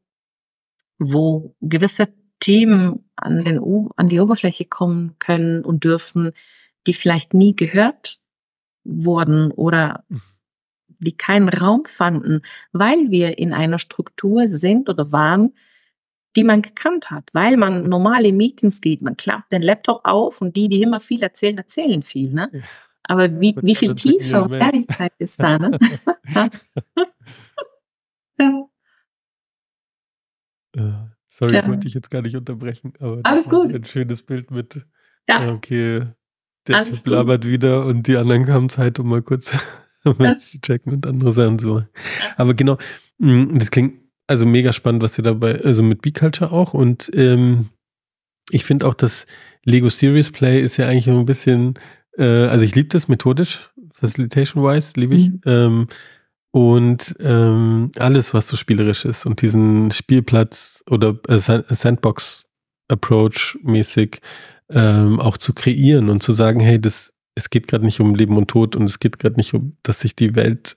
wo gewisse Themen an, den, an die Oberfläche kommen können und dürfen, die vielleicht nie gehört wurden oder die keinen Raum fanden, weil wir in einer Struktur sind oder waren, die man gekannt hat, weil man normale Meetings geht, man klappt den Laptop auf und die, die immer viel erzählen, erzählen viel. Ne? Ja. Aber wie, wie viel Tiefe und Ehrlichkeit ist da, ne? ja. Sorry, ja. wollte ich jetzt gar nicht unterbrechen, aber Alles gut. ein schönes Bild mit. Ja. Okay, der Alles Typ labert wieder und die anderen haben Zeit, um mal kurz zu checken und andere Sachen so. Aber genau, mm, das klingt also mega spannend, was ihr dabei, also mit B-Culture auch und ähm, ich finde auch, dass Lego Serious Play ist ja eigentlich ein bisschen, äh, also ich liebe das methodisch, Facilitation-wise, liebe ich. Mhm. Ähm, und ähm, alles, was so spielerisch ist und diesen Spielplatz oder äh, Sandbox-Approach mäßig ähm, auch zu kreieren und zu sagen, hey, das, es geht gerade nicht um Leben und Tod und es geht gerade nicht um, dass sich die Welt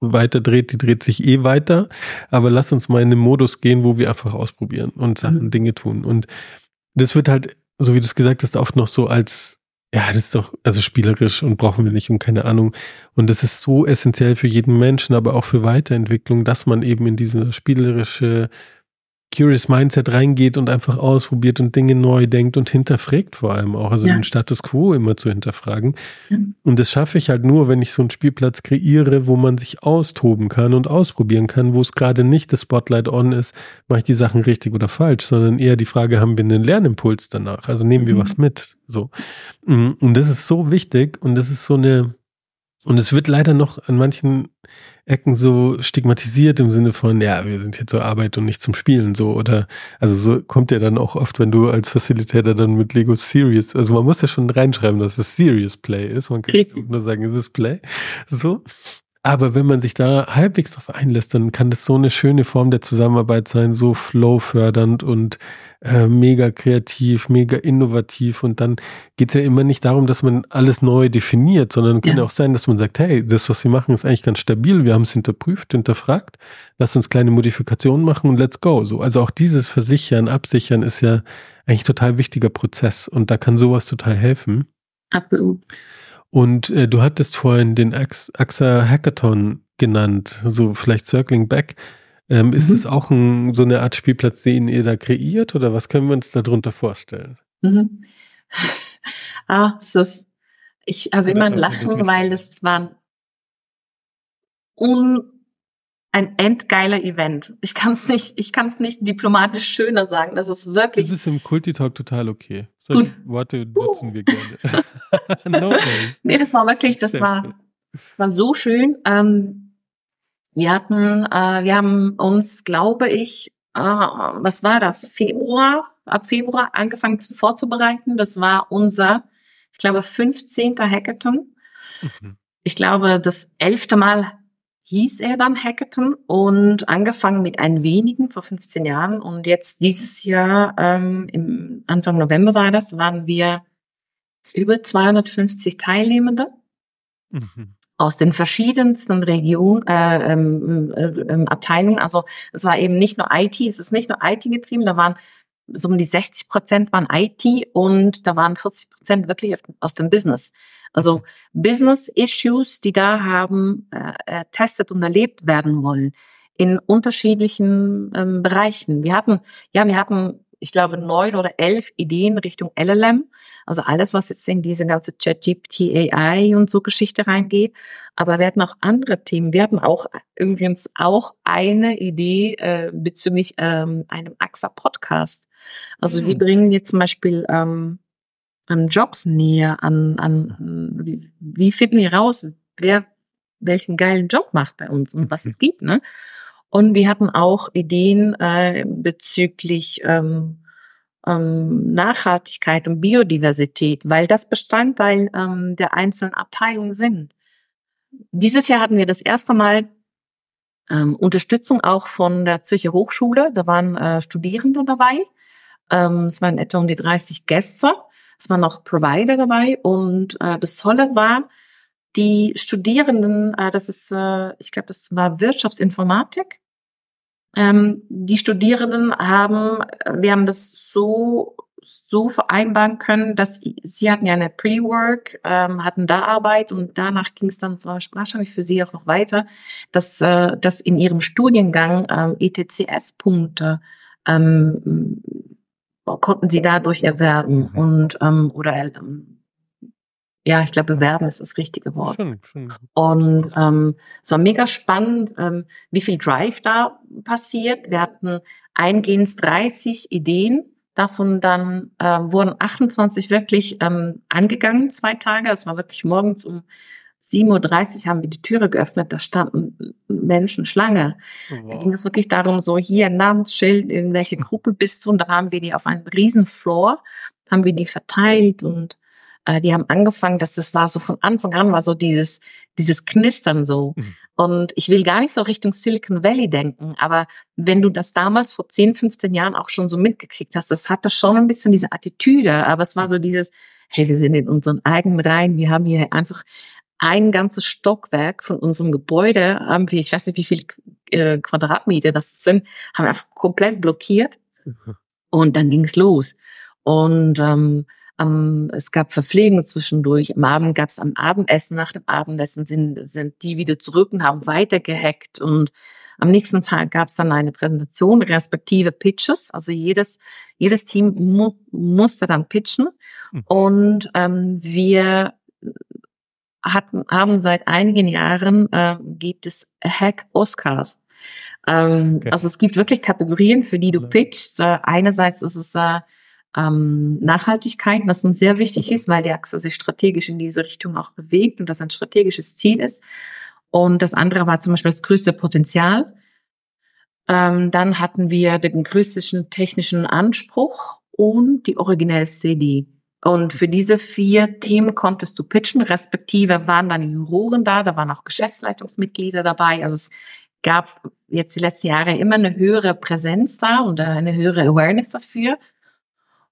weiter dreht, die dreht sich eh weiter, aber lass uns mal in den Modus gehen, wo wir einfach ausprobieren und Sachen, mhm. Dinge tun. Und das wird halt, so wie du es gesagt hast, oft noch so als ja, das ist doch, also spielerisch und brauchen wir nicht und keine Ahnung. Und das ist so essentiell für jeden Menschen, aber auch für Weiterentwicklung, dass man eben in diese spielerische Curious Mindset reingeht und einfach ausprobiert und Dinge neu denkt und hinterfragt vor allem auch, also ja. den Status quo immer zu hinterfragen. Mhm. Und das schaffe ich halt nur, wenn ich so einen Spielplatz kreiere, wo man sich austoben kann und ausprobieren kann, wo es gerade nicht das Spotlight on ist, mache ich die Sachen richtig oder falsch, sondern eher die Frage, haben wir einen Lernimpuls danach? Also nehmen wir mhm. was mit, so. Mm, und das ist so wichtig und das ist so eine, und es wird leider noch an manchen Ecken so stigmatisiert im Sinne von, ja, wir sind hier zur Arbeit und nicht zum Spielen, so, oder, also so kommt ja dann auch oft, wenn du als Facilitator dann mit Lego Serious, also man muss ja schon reinschreiben, dass es Serious Play ist, man kann nur sagen, es ist Play, so. Aber wenn man sich da halbwegs drauf einlässt, dann kann das so eine schöne Form der Zusammenarbeit sein, so flow-fördernd und äh, mega kreativ, mega innovativ. Und dann geht's ja immer nicht darum, dass man alles neu definiert, sondern kann ja auch sein, dass man sagt, hey, das, was wir machen, ist eigentlich ganz stabil. Wir haben es hinterprüft, hinterfragt. Lass uns kleine Modifikationen machen und let's go. So, also auch dieses Versichern, Absichern ist ja eigentlich total wichtiger Prozess. Und da kann sowas total helfen. Absolut. Und äh, du hattest vorhin den AXA Hackathon genannt, so vielleicht Circling Back. Ähm, mhm. Ist es auch ein, so eine Art Spielplatz, den ihr da kreiert oder was können wir uns darunter vorstellen? Mhm. Ah, es ist, ich habe immer ein Lachen, weil es war un, ein endgeiler Event. Ich kann es nicht, ich kann es nicht diplomatisch schöner sagen. Das ist wirklich. Das ist im Kulti-Talk total okay. Solche Worte nutzen uh. wir gerne. no nee, das war wirklich, das war, war so schön. Ähm, wir hatten, äh, wir haben uns, glaube ich, äh, was war das? Februar, ab Februar angefangen zu, vorzubereiten. Das war unser, ich glaube, 15. Hackathon. Mhm. Ich glaube, das elfte Mal hieß er dann Hackathon und angefangen mit ein wenigen vor 15 Jahren und jetzt dieses Jahr, ähm, im Anfang November war das, waren wir über 250 Teilnehmende mhm. Aus den verschiedensten Regionen, äh, ähm, äh, äh, Abteilungen. Also es war eben nicht nur IT, es ist nicht nur IT getrieben, da waren so um die 60 Prozent waren IT und da waren 40 Prozent wirklich aus dem Business. Also Business-Issues, die da haben, äh, äh, testet und erlebt werden wollen in unterschiedlichen ähm, Bereichen. Wir hatten, ja, wir hatten, ich glaube, neun oder elf Ideen Richtung LLM. Also alles, was jetzt in diese ganze ChatGPT AI und so Geschichte reingeht. Aber wir hatten auch andere Themen. Wir hatten auch übrigens auch eine Idee äh, bezüglich ähm, einem AXA Podcast. Also mhm. wir bringen jetzt zum Beispiel ähm, an Jobs näher, an, an wie, wie finden wir raus, wer welchen geilen Job macht bei uns und was es gibt, ne? Und wir hatten auch Ideen äh, bezüglich ähm, ähm, Nachhaltigkeit und Biodiversität, weil das Bestandteil ähm, der einzelnen Abteilungen sind. Dieses Jahr hatten wir das erste Mal ähm, Unterstützung auch von der Zürcher Hochschule. Da waren äh, Studierende dabei. Ähm, es waren etwa um die 30 Gäste. Es waren auch Provider dabei und äh, das Tolle war, die Studierenden, äh, das ist, äh, ich glaube, das war Wirtschaftsinformatik. Ähm, die Studierenden haben, wir haben das so so vereinbaren können, dass sie hatten ja eine Pre-Work, ähm, hatten da Arbeit und danach ging es dann wahrscheinlich für sie auch noch weiter, dass, äh, dass in ihrem Studiengang ähm, ETCS-Punkte ähm, konnten sie dadurch erwerben mhm. und ähm, oder ähm, ja, ich glaube, bewerben ist das richtige Wort. Schon, schon. Und ähm, es war mega spannend, ähm, wie viel Drive da passiert. Wir hatten eingehend 30 Ideen, davon dann äh, wurden 28 wirklich ähm, angegangen, zwei Tage. Es war wirklich morgens um 7.30 Uhr haben wir die Türe geöffnet, da standen Menschen Schlange. Oh, wow. Da ging es wirklich darum, so hier Namensschild, in welche Gruppe bist du? Und da haben wir die auf einem riesen Floor, haben wir die verteilt und äh, die haben angefangen, dass das war so von Anfang an war so dieses, dieses Knistern so. Mhm. Und ich will gar nicht so Richtung Silicon Valley denken, aber wenn du das damals vor 10, 15 Jahren auch schon so mitgekriegt hast, das hatte schon ein bisschen diese Attitüde, aber es war so dieses, hey, wir sind in unseren eigenen Reihen, wir haben hier einfach ein ganzes Stockwerk von unserem Gebäude, haben wir, ich weiß nicht, wie viele äh, Quadratmeter das sind, haben wir einfach komplett blockiert. Mhm. Und dann ging es los. Und ähm, um, es gab Verpflegung zwischendurch. Am Abend gab es am Abendessen, nach dem Abendessen sind, sind die wieder zurück und haben weitergehackt. Und am nächsten Tag gab es dann eine Präsentation, respektive Pitches. Also jedes, jedes Team mu musste dann pitchen. Mhm. Und ähm, wir hatten, haben seit einigen Jahren, äh, gibt es Hack Oscars. Ähm, okay. Also es gibt wirklich Kategorien, für die du pitchst. Äh, einerseits ist es äh, ähm, Nachhaltigkeit, was uns sehr wichtig ist, weil die Achse sich strategisch in diese Richtung auch bewegt und das ein strategisches Ziel ist. Und das andere war zum Beispiel das größte Potenzial. Ähm, dann hatten wir den größten technischen Anspruch und die originelle CD. Und für diese vier Themen konntest du pitchen, respektive waren dann Juroren da, da waren auch Geschäftsleitungsmitglieder dabei. Also es gab jetzt die letzten Jahre immer eine höhere Präsenz da und eine höhere Awareness dafür.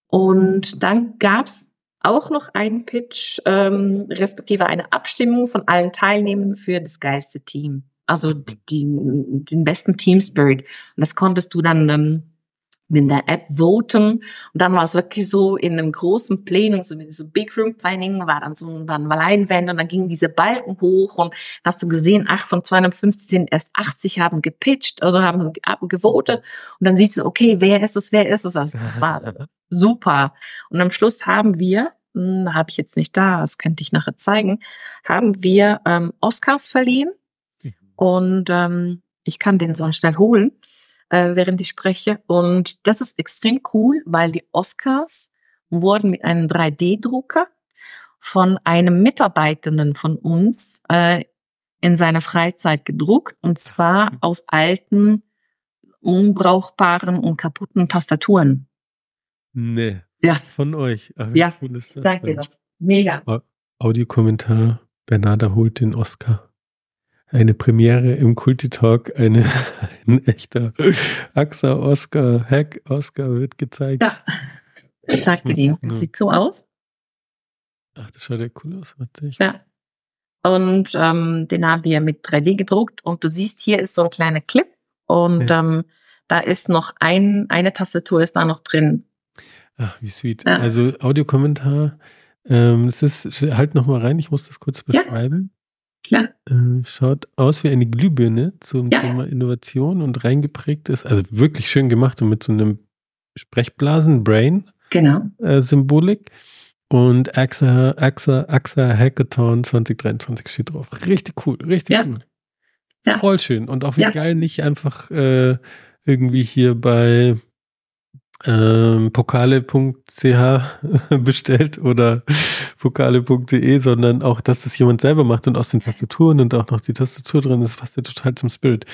Und dann gab's auch noch einen Pitch, ähm, respektive eine Abstimmung von allen Teilnehmern für das geilste Team. Also die, den besten Team Spirit. Und das konntest du dann ähm, in der App voten. Und dann war es wirklich so in einem großen Plenum, so wie so Big Room Planning, war dann so waren Leinwände und dann gingen diese Balken hoch und hast du gesehen, ach, von 250 sind erst 80 haben gepitcht oder haben gewotet. Und dann siehst du, okay, wer ist es, wer ist es? Also das war super. Und am Schluss haben wir, hm, habe ich jetzt nicht da, das könnte ich nachher zeigen, haben wir ähm, Oscars verliehen. Und ähm, ich kann den so schnell holen äh, während ich spreche. Und das ist extrem cool, weil die Oscars wurden mit einem 3D-Drucker von einem Mitarbeitenden von uns äh, in seiner Freizeit gedruckt und zwar mhm. aus alten, unbrauchbaren und kaputten Tastaturen. Nee. Ja. Von euch. Ach, ja, cool ich sag dir das. Mega. Audiokommentar. Bernarda holt den Oscar eine Premiere im Kulti-Talk, eine, ein echter AXA Oscar, Hack Oscar wird gezeigt. Ja, ich sagte dir, das sieht so aus. Ach, das schaut ja cool aus, witzig. Ja. Und ähm, den haben wir mit 3D gedruckt und du siehst, hier ist so ein kleiner Clip und ja. ähm, da ist noch ein, eine Tastatur ist da noch drin. Ach, wie sweet. Ja. Also Audiokommentar, ähm, es ist, halt noch mal rein, ich muss das kurz beschreiben. Klar. Äh, schaut aus wie eine Glühbirne zum ja. Thema Innovation und reingeprägt ist. Also wirklich schön gemacht und mit so einem Sprechblasen-Brain. Genau. Äh, Symbolik. Und AXA, AXA, AXA Hackathon 2023 steht drauf. Richtig cool, richtig ja. cool. Ja. Voll schön. Und auch wie ja. geil, nicht einfach äh, irgendwie hier bei ähm, pokale.ch bestellt oder pokale.de, sondern auch, dass das jemand selber macht und aus den Tastaturen und auch noch die Tastatur drin ist, passt ja total zum Spirit.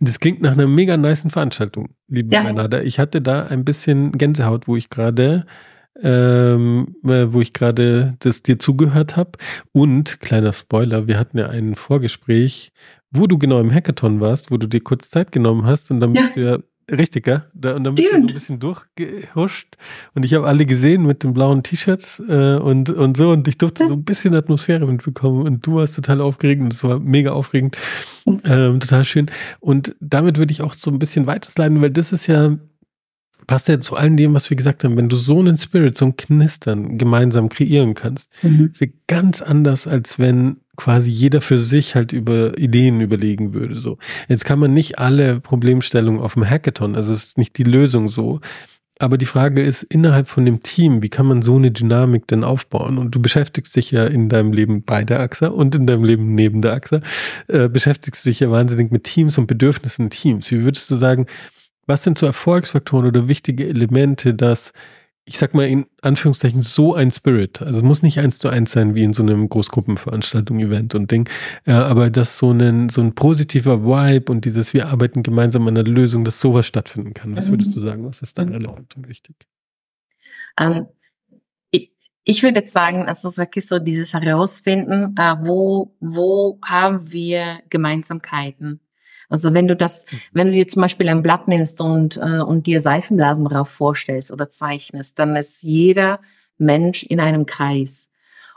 Das klingt nach einer mega niceen Veranstaltung, liebe ja. Bernarda. Ich hatte da ein bisschen Gänsehaut, wo ich gerade ähm, äh, wo ich gerade das dir zugehört habe. Und kleiner Spoiler, wir hatten ja ein Vorgespräch, wo du genau im Hackathon warst, wo du dir kurz Zeit genommen hast und dann ja. bist du ja Richtig, ja. Da, und dann bist du so ein bisschen durchgehuscht und ich habe alle gesehen mit dem blauen T-Shirt äh, und, und so und ich durfte so ein bisschen Atmosphäre mitbekommen und du warst total aufgeregt und es war mega aufregend, ähm, total schön. Und damit würde ich auch so ein bisschen weitersliden, weil das ist ja, passt ja zu allen dem, was wir gesagt haben, wenn du so einen Spirit, so ein Knistern gemeinsam kreieren kannst, mhm. ist ja ganz anders, als wenn quasi jeder für sich halt über Ideen überlegen würde. So. Jetzt kann man nicht alle Problemstellungen auf dem Hackathon, also es ist nicht die Lösung so. aber die Frage ist, innerhalb von dem Team, wie kann man so eine Dynamik denn aufbauen? Und du beschäftigst dich ja in deinem Leben bei der AXA und in deinem Leben neben der AXA, äh, beschäftigst du dich ja wahnsinnig mit Teams und Bedürfnissen Teams. Wie würdest du sagen, was sind so Erfolgsfaktoren oder wichtige Elemente, dass ich sag mal in Anführungszeichen so ein Spirit. Also es muss nicht eins zu eins sein wie in so einem Großgruppenveranstaltung, Event und Ding, ja, aber dass so ein so ein positiver Vibe und dieses wir arbeiten gemeinsam an einer Lösung, dass sowas stattfinden kann. Was würdest du mhm. sagen? Was ist dann relevant und wichtig? Um, ähm, ich, ich würde jetzt sagen, es ist wirklich so dieses Herausfinden, äh, wo wo haben wir Gemeinsamkeiten also wenn du das, mhm. wenn du dir zum Beispiel ein Blatt nimmst und, äh, und dir Seifenblasen darauf vorstellst oder zeichnest, dann ist jeder Mensch in einem Kreis.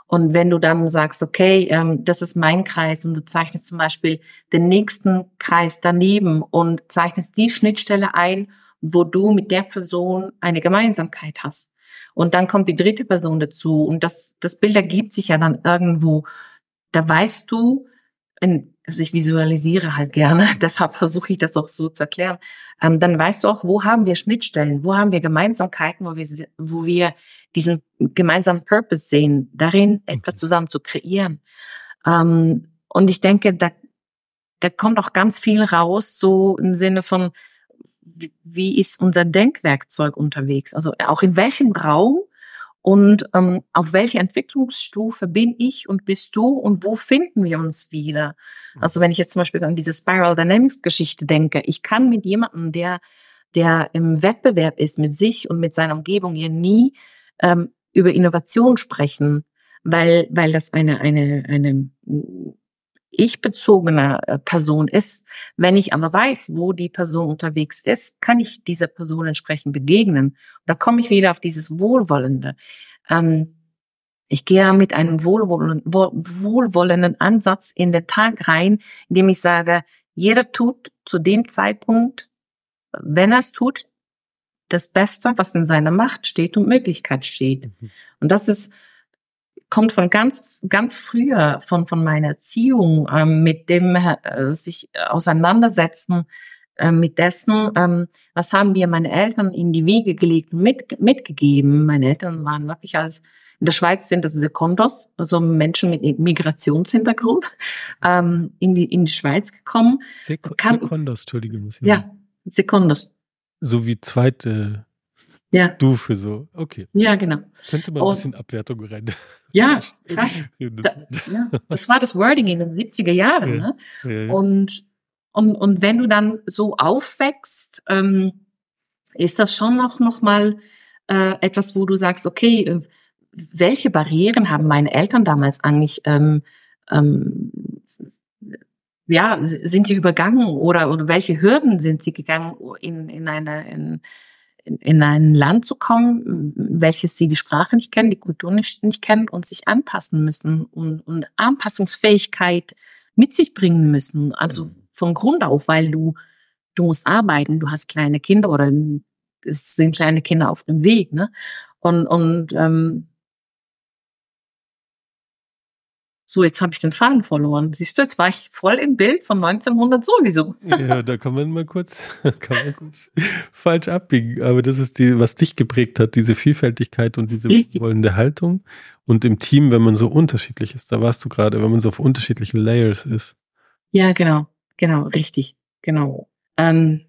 Und wenn du dann sagst, okay, ähm, das ist mein Kreis und du zeichnest zum Beispiel den nächsten Kreis daneben und zeichnest die Schnittstelle ein, wo du mit der Person eine Gemeinsamkeit hast. Und dann kommt die dritte Person dazu und das, das Bild ergibt sich ja dann irgendwo. Da weißt du, in, also ich visualisiere halt gerne, deshalb versuche ich das auch so zu erklären, ähm, dann weißt du auch, wo haben wir Schnittstellen, wo haben wir Gemeinsamkeiten, wo wir, wo wir diesen gemeinsamen Purpose sehen, darin etwas mhm. zusammen zu kreieren. Ähm, und ich denke, da, da kommt auch ganz viel raus, so im Sinne von, wie ist unser Denkwerkzeug unterwegs? Also auch in welchem Raum und ähm, auf welche Entwicklungsstufe bin ich und bist du und wo finden wir uns wieder? Mhm. Also wenn ich jetzt zum Beispiel an diese Spiral Dynamics Geschichte denke, ich kann mit jemandem, der, der im Wettbewerb ist mit sich und mit seiner Umgebung hier nie ähm, über Innovation sprechen, weil, weil das eine, eine, eine ich-bezogene äh, Person ist. Wenn ich aber weiß, wo die Person unterwegs ist, kann ich dieser Person entsprechend begegnen. Da komme ich wieder auf dieses Wohlwollende. Ähm, ich gehe mit einem wohlwollenden, wohlwollenden Ansatz in den Tag rein, indem ich sage, jeder tut zu dem Zeitpunkt, wenn er es tut, das Beste, was in seiner Macht steht und Möglichkeit steht. Mhm. Und das ist kommt von ganz, ganz früher, von, von meiner Erziehung, ähm, mit dem äh, sich auseinandersetzen, äh, mit dessen, ähm, was haben wir meine Eltern in die Wege gelegt mit, mitgegeben. Meine Eltern waren wirklich als, in der Schweiz sind das Sekondos, also Menschen mit Migrationshintergrund, ähm, in die, in die Schweiz gekommen. Sek Sekondos, Entschuldigung. Ja, Sekondos. So wie zweite ja. Du für so, okay. Ja, genau. Könnte man ein bisschen Abwertung rein. Ja, krass. Da, ja, das war das Wording in den 70er Jahren. Ja. Ne? Ja. Und, und, und wenn du dann so aufwächst, ähm, ist das schon noch, noch mal äh, etwas, wo du sagst, okay, äh, welche Barrieren haben meine Eltern damals eigentlich ähm, ähm, ja, sind sie übergangen oder, oder welche Hürden sind sie gegangen in, in einer, in, in ein Land zu kommen, welches sie die Sprache nicht kennen, die Kultur nicht, nicht kennen und sich anpassen müssen und, und Anpassungsfähigkeit mit sich bringen müssen. Also mhm. von Grund auf, weil du, du musst arbeiten, du hast kleine Kinder oder es sind kleine Kinder auf dem Weg, ne? Und, und ähm, So, jetzt habe ich den Faden verloren. Siehst du, jetzt war ich voll im Bild von 1900 sowieso. ja, da kann man mal kurz, kann man kurz falsch abbiegen. Aber das ist die, was dich geprägt hat, diese Vielfältigkeit und diese wollende Haltung. Und im Team, wenn man so unterschiedlich ist, da warst du gerade, wenn man so auf unterschiedlichen Layers ist. Ja, genau, genau, richtig, genau. Ähm,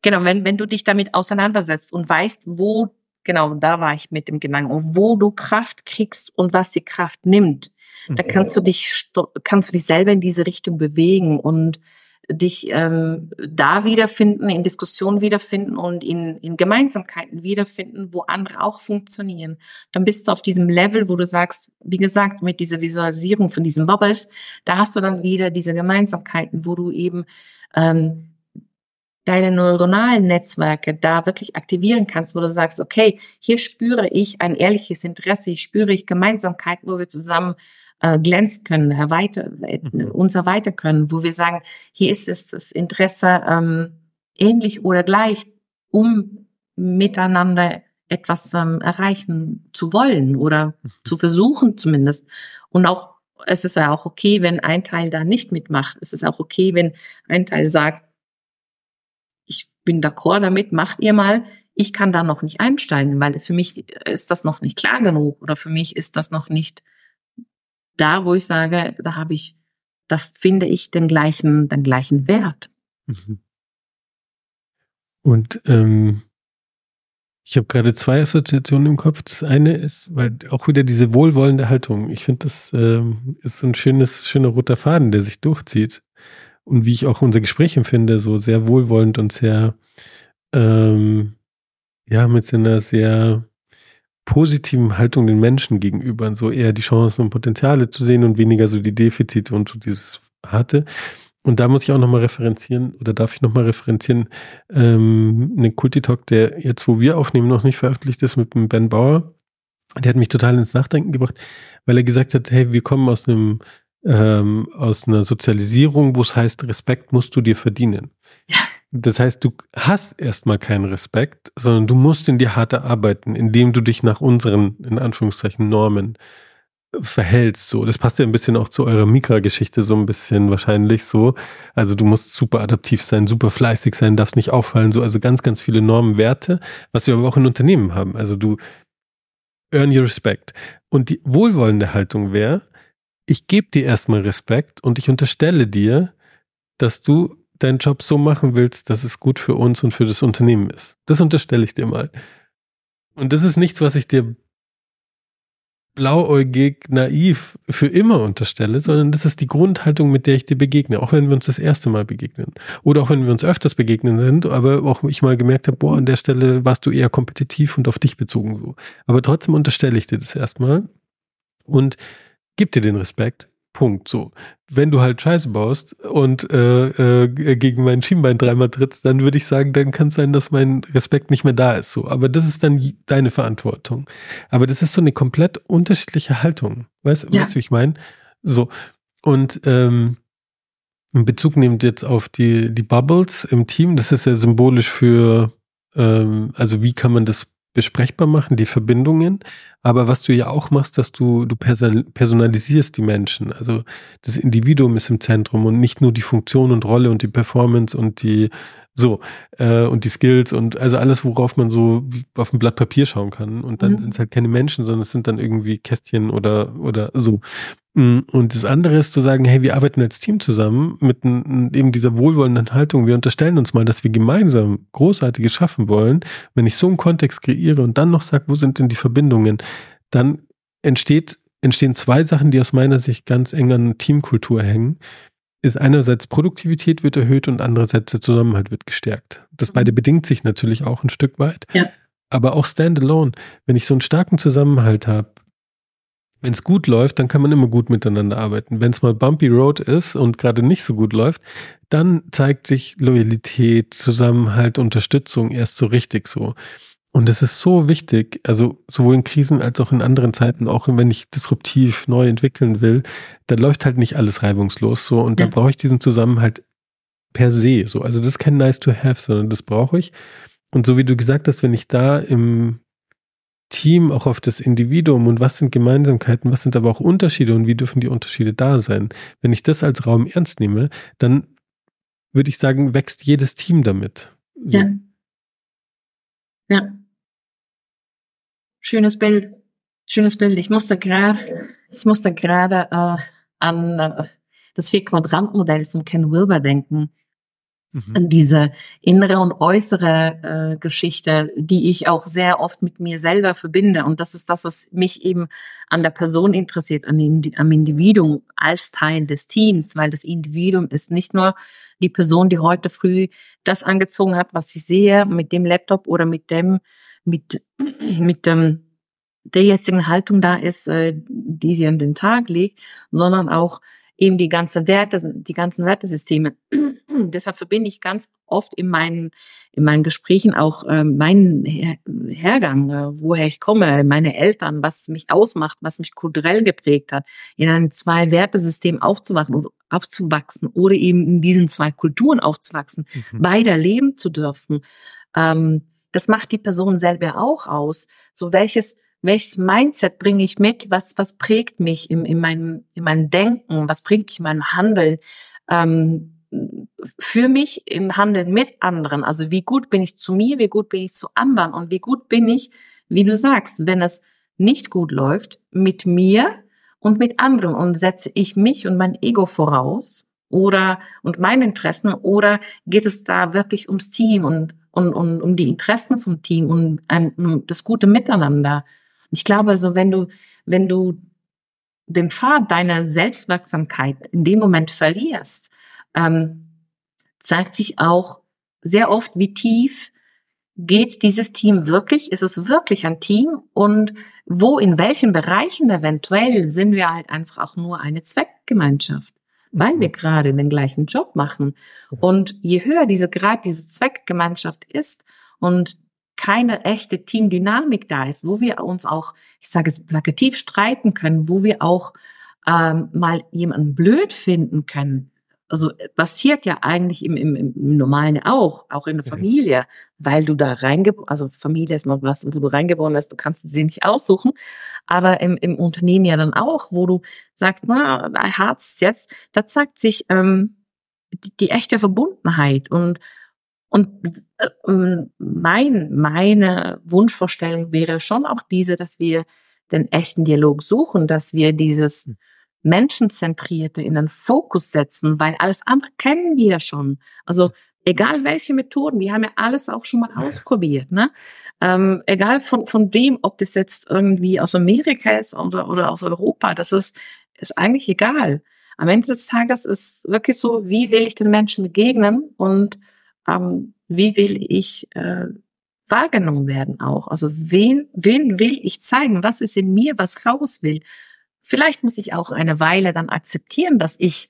genau, wenn, wenn du dich damit auseinandersetzt und weißt, wo Genau, da war ich mit dem Gedanken, wo du Kraft kriegst und was die Kraft nimmt. Da mhm. kannst du dich, kannst du dich selber in diese Richtung bewegen und dich ähm, da wiederfinden, in Diskussionen wiederfinden und in, in Gemeinsamkeiten wiederfinden, wo andere auch funktionieren. Dann bist du auf diesem Level, wo du sagst, wie gesagt, mit dieser Visualisierung von diesen Bubbles, da hast du dann wieder diese Gemeinsamkeiten, wo du eben ähm, deine neuronalen Netzwerke da wirklich aktivieren kannst, wo du sagst, okay, hier spüre ich ein ehrliches Interesse, hier spüre ich Gemeinsamkeit, wo wir zusammen äh, glänzen können, erweiter, äh, mhm. uns erweitern können, wo wir sagen, hier ist es das Interesse ähm, ähnlich oder gleich, um miteinander etwas ähm, erreichen zu wollen oder mhm. zu versuchen zumindest. Und auch es ist ja auch okay, wenn ein Teil da nicht mitmacht. Es ist auch okay, wenn ein Teil sagt, bin d'accord damit, macht ihr mal. Ich kann da noch nicht einsteigen, weil für mich ist das noch nicht klar genug oder für mich ist das noch nicht da, wo ich sage, da habe ich, da finde ich den gleichen, den gleichen Wert. Mhm. Und ähm, ich habe gerade zwei Assoziationen im Kopf. Das eine ist, weil auch wieder diese wohlwollende Haltung. Ich finde, das ähm, ist so ein schönes, schöner roter Faden, der sich durchzieht. Und wie ich auch unser Gespräch empfinde, so sehr wohlwollend und sehr, ähm, ja, mit einer sehr positiven Haltung den Menschen gegenüber so eher die Chancen und Potenziale zu sehen und weniger so die Defizite und so dieses hatte. Und da muss ich auch nochmal referenzieren, oder darf ich nochmal referenzieren, ähm, einen Kulti-Talk, der jetzt, wo wir aufnehmen, noch nicht veröffentlicht ist mit dem Ben Bauer. Der hat mich total ins Nachdenken gebracht, weil er gesagt hat, hey, wir kommen aus einem, ähm, aus einer Sozialisierung, wo es heißt, Respekt musst du dir verdienen. Ja. Das heißt, du hast erstmal keinen Respekt, sondern du musst in dir hart arbeiten, indem du dich nach unseren, in Anführungszeichen, Normen verhältst. So, das passt ja ein bisschen auch zu eurer Mikra-Geschichte so ein bisschen wahrscheinlich so. Also du musst super adaptiv sein, super fleißig sein, darfst nicht auffallen. So, also ganz, ganz viele Normen, Werte, was wir aber auch in Unternehmen haben. Also du earn your respect. Und die wohlwollende Haltung wäre, ich gebe dir erstmal Respekt und ich unterstelle dir, dass du deinen Job so machen willst, dass es gut für uns und für das Unternehmen ist. Das unterstelle ich dir mal. Und das ist nichts, was ich dir blauäugig, naiv für immer unterstelle, sondern das ist die Grundhaltung, mit der ich dir begegne, auch wenn wir uns das erste Mal begegnen. Oder auch wenn wir uns öfters begegnen sind, aber auch ich mal gemerkt habe, boah, an der Stelle warst du eher kompetitiv und auf dich bezogen so. Aber trotzdem unterstelle ich dir das erstmal und gib dir den Respekt, Punkt. So. Wenn du halt Scheiße baust und äh, äh, gegen mein Schienbein dreimal trittst, dann würde ich sagen, dann kann es sein, dass mein Respekt nicht mehr da ist. So. Aber das ist dann deine Verantwortung. Aber das ist so eine komplett unterschiedliche Haltung. Weißt du, ja. weißt, wie ich meine? So. Und ähm, in Bezug nehmend jetzt auf die, die Bubbles im Team, das ist ja symbolisch für, ähm, also wie kann man das besprechbar machen, die Verbindungen. Aber was du ja auch machst, dass du, du personalisierst die Menschen. Also das Individuum ist im Zentrum und nicht nur die Funktion und Rolle und die Performance und die so äh, und die Skills und also alles, worauf man so auf ein Blatt Papier schauen kann. Und dann mhm. sind es halt keine Menschen, sondern es sind dann irgendwie Kästchen oder oder so. Mm, und das andere ist zu sagen, hey, wir arbeiten als Team zusammen mit eben dieser wohlwollenden Haltung. Wir unterstellen uns mal, dass wir gemeinsam Großartiges schaffen wollen. Wenn ich so einen Kontext kreiere und dann noch sage, wo sind denn die Verbindungen, dann entsteht, entstehen zwei Sachen, die aus meiner Sicht ganz eng an Teamkultur hängen. Ist einerseits Produktivität wird erhöht und andererseits der Zusammenhalt wird gestärkt. Das beide bedingt sich natürlich auch ein Stück weit. Ja. Aber auch standalone, wenn ich so einen starken Zusammenhalt habe, wenn es gut läuft, dann kann man immer gut miteinander arbeiten. Wenn es mal bumpy road ist und gerade nicht so gut läuft, dann zeigt sich Loyalität, Zusammenhalt, Unterstützung erst so richtig so. Und es ist so wichtig, also sowohl in Krisen als auch in anderen Zeiten, auch wenn ich disruptiv neu entwickeln will, da läuft halt nicht alles reibungslos so und ja. da brauche ich diesen Zusammenhalt per se so. Also das ist kein nice to have, sondern das brauche ich. Und so wie du gesagt hast, wenn ich da im Team auch auf das Individuum und was sind Gemeinsamkeiten, was sind aber auch Unterschiede und wie dürfen die Unterschiede da sein. Wenn ich das als Raum ernst nehme, dann würde ich sagen, wächst jedes Team damit. So. Ja. Ja. Schönes Bild. Schönes Bild. Ich musste gerade, ich musste gerade äh, an äh, das Vier-Quadrant-Modell von Ken Wilber denken mhm. diese innere und äußere äh, Geschichte, die ich auch sehr oft mit mir selber verbinde. Und das ist das, was mich eben an der Person interessiert, an den, am Individuum als Teil des Teams, weil das Individuum ist nicht nur die Person, die heute früh das angezogen hat, was ich sehe, mit dem Laptop oder mit dem, mit, mit dem, der jetzigen Haltung da ist, äh, die sie an den Tag legt, sondern auch eben die ganze Werte, die ganzen Wertesysteme. Deshalb verbinde ich ganz oft in meinen, in meinen Gesprächen auch äh, meinen Her Hergang, äh, woher ich komme, meine Eltern, was mich ausmacht, was mich kulturell geprägt hat, in ein zwei Wertesystem aufzuwachen oder aufzuwachsen oder eben in diesen zwei Kulturen aufzuwachsen, mhm. beider leben zu dürfen. Ähm, das macht die Person selber auch aus. So welches welches Mindset bringe ich mit, was, was prägt mich in, in, meinem, in meinem Denken, was bringt mich in meinem Handeln. Ähm, für mich im Handeln mit anderen. Also wie gut bin ich zu mir, wie gut bin ich zu anderen und wie gut bin ich, wie du sagst, wenn es nicht gut läuft, mit mir und mit anderen und setze ich mich und mein Ego voraus oder und meine Interessen oder geht es da wirklich ums Team und, und, und um die Interessen vom Team und um das gute Miteinander. Ich glaube, also wenn du, wenn du den Pfad deiner Selbstwirksamkeit in dem Moment verlierst, ähm, zeigt sich auch sehr oft, wie tief geht dieses Team wirklich? Ist es wirklich ein Team? Und wo, in welchen Bereichen eventuell sind wir halt einfach auch nur eine Zweckgemeinschaft? Weil wir gerade den gleichen Job machen. Und je höher diese gerade diese Zweckgemeinschaft ist und keine echte Teamdynamik da ist, wo wir uns auch, ich sage es plakativ, streiten können, wo wir auch ähm, mal jemanden blöd finden können, also äh, passiert ja eigentlich im, im, im Normalen auch, auch in der Familie, weil du da reingeboren, also Familie ist mal was, wo du reingeboren bist, du kannst sie nicht aussuchen, aber im, im Unternehmen ja dann auch, wo du sagst, na, Harz jetzt, da zeigt sich ähm, die, die echte Verbundenheit und und äh, ähm, mein, meine Wunschvorstellung wäre schon auch diese, dass wir den echten Dialog suchen, dass wir dieses hm. Menschenzentrierte in den Fokus setzen, weil alles andere kennen wir ja schon. Also egal welche Methoden, wir haben ja alles auch schon mal ausprobiert, ne? Ähm, egal von, von wem, ob das jetzt irgendwie aus Amerika ist oder, oder aus Europa, das ist, ist eigentlich egal. Am Ende des Tages ist wirklich so, wie will ich den Menschen begegnen und ähm, wie will ich äh, wahrgenommen werden auch? Also wen, wen will ich zeigen? Was ist in mir, was raus will? Vielleicht muss ich auch eine Weile dann akzeptieren, dass ich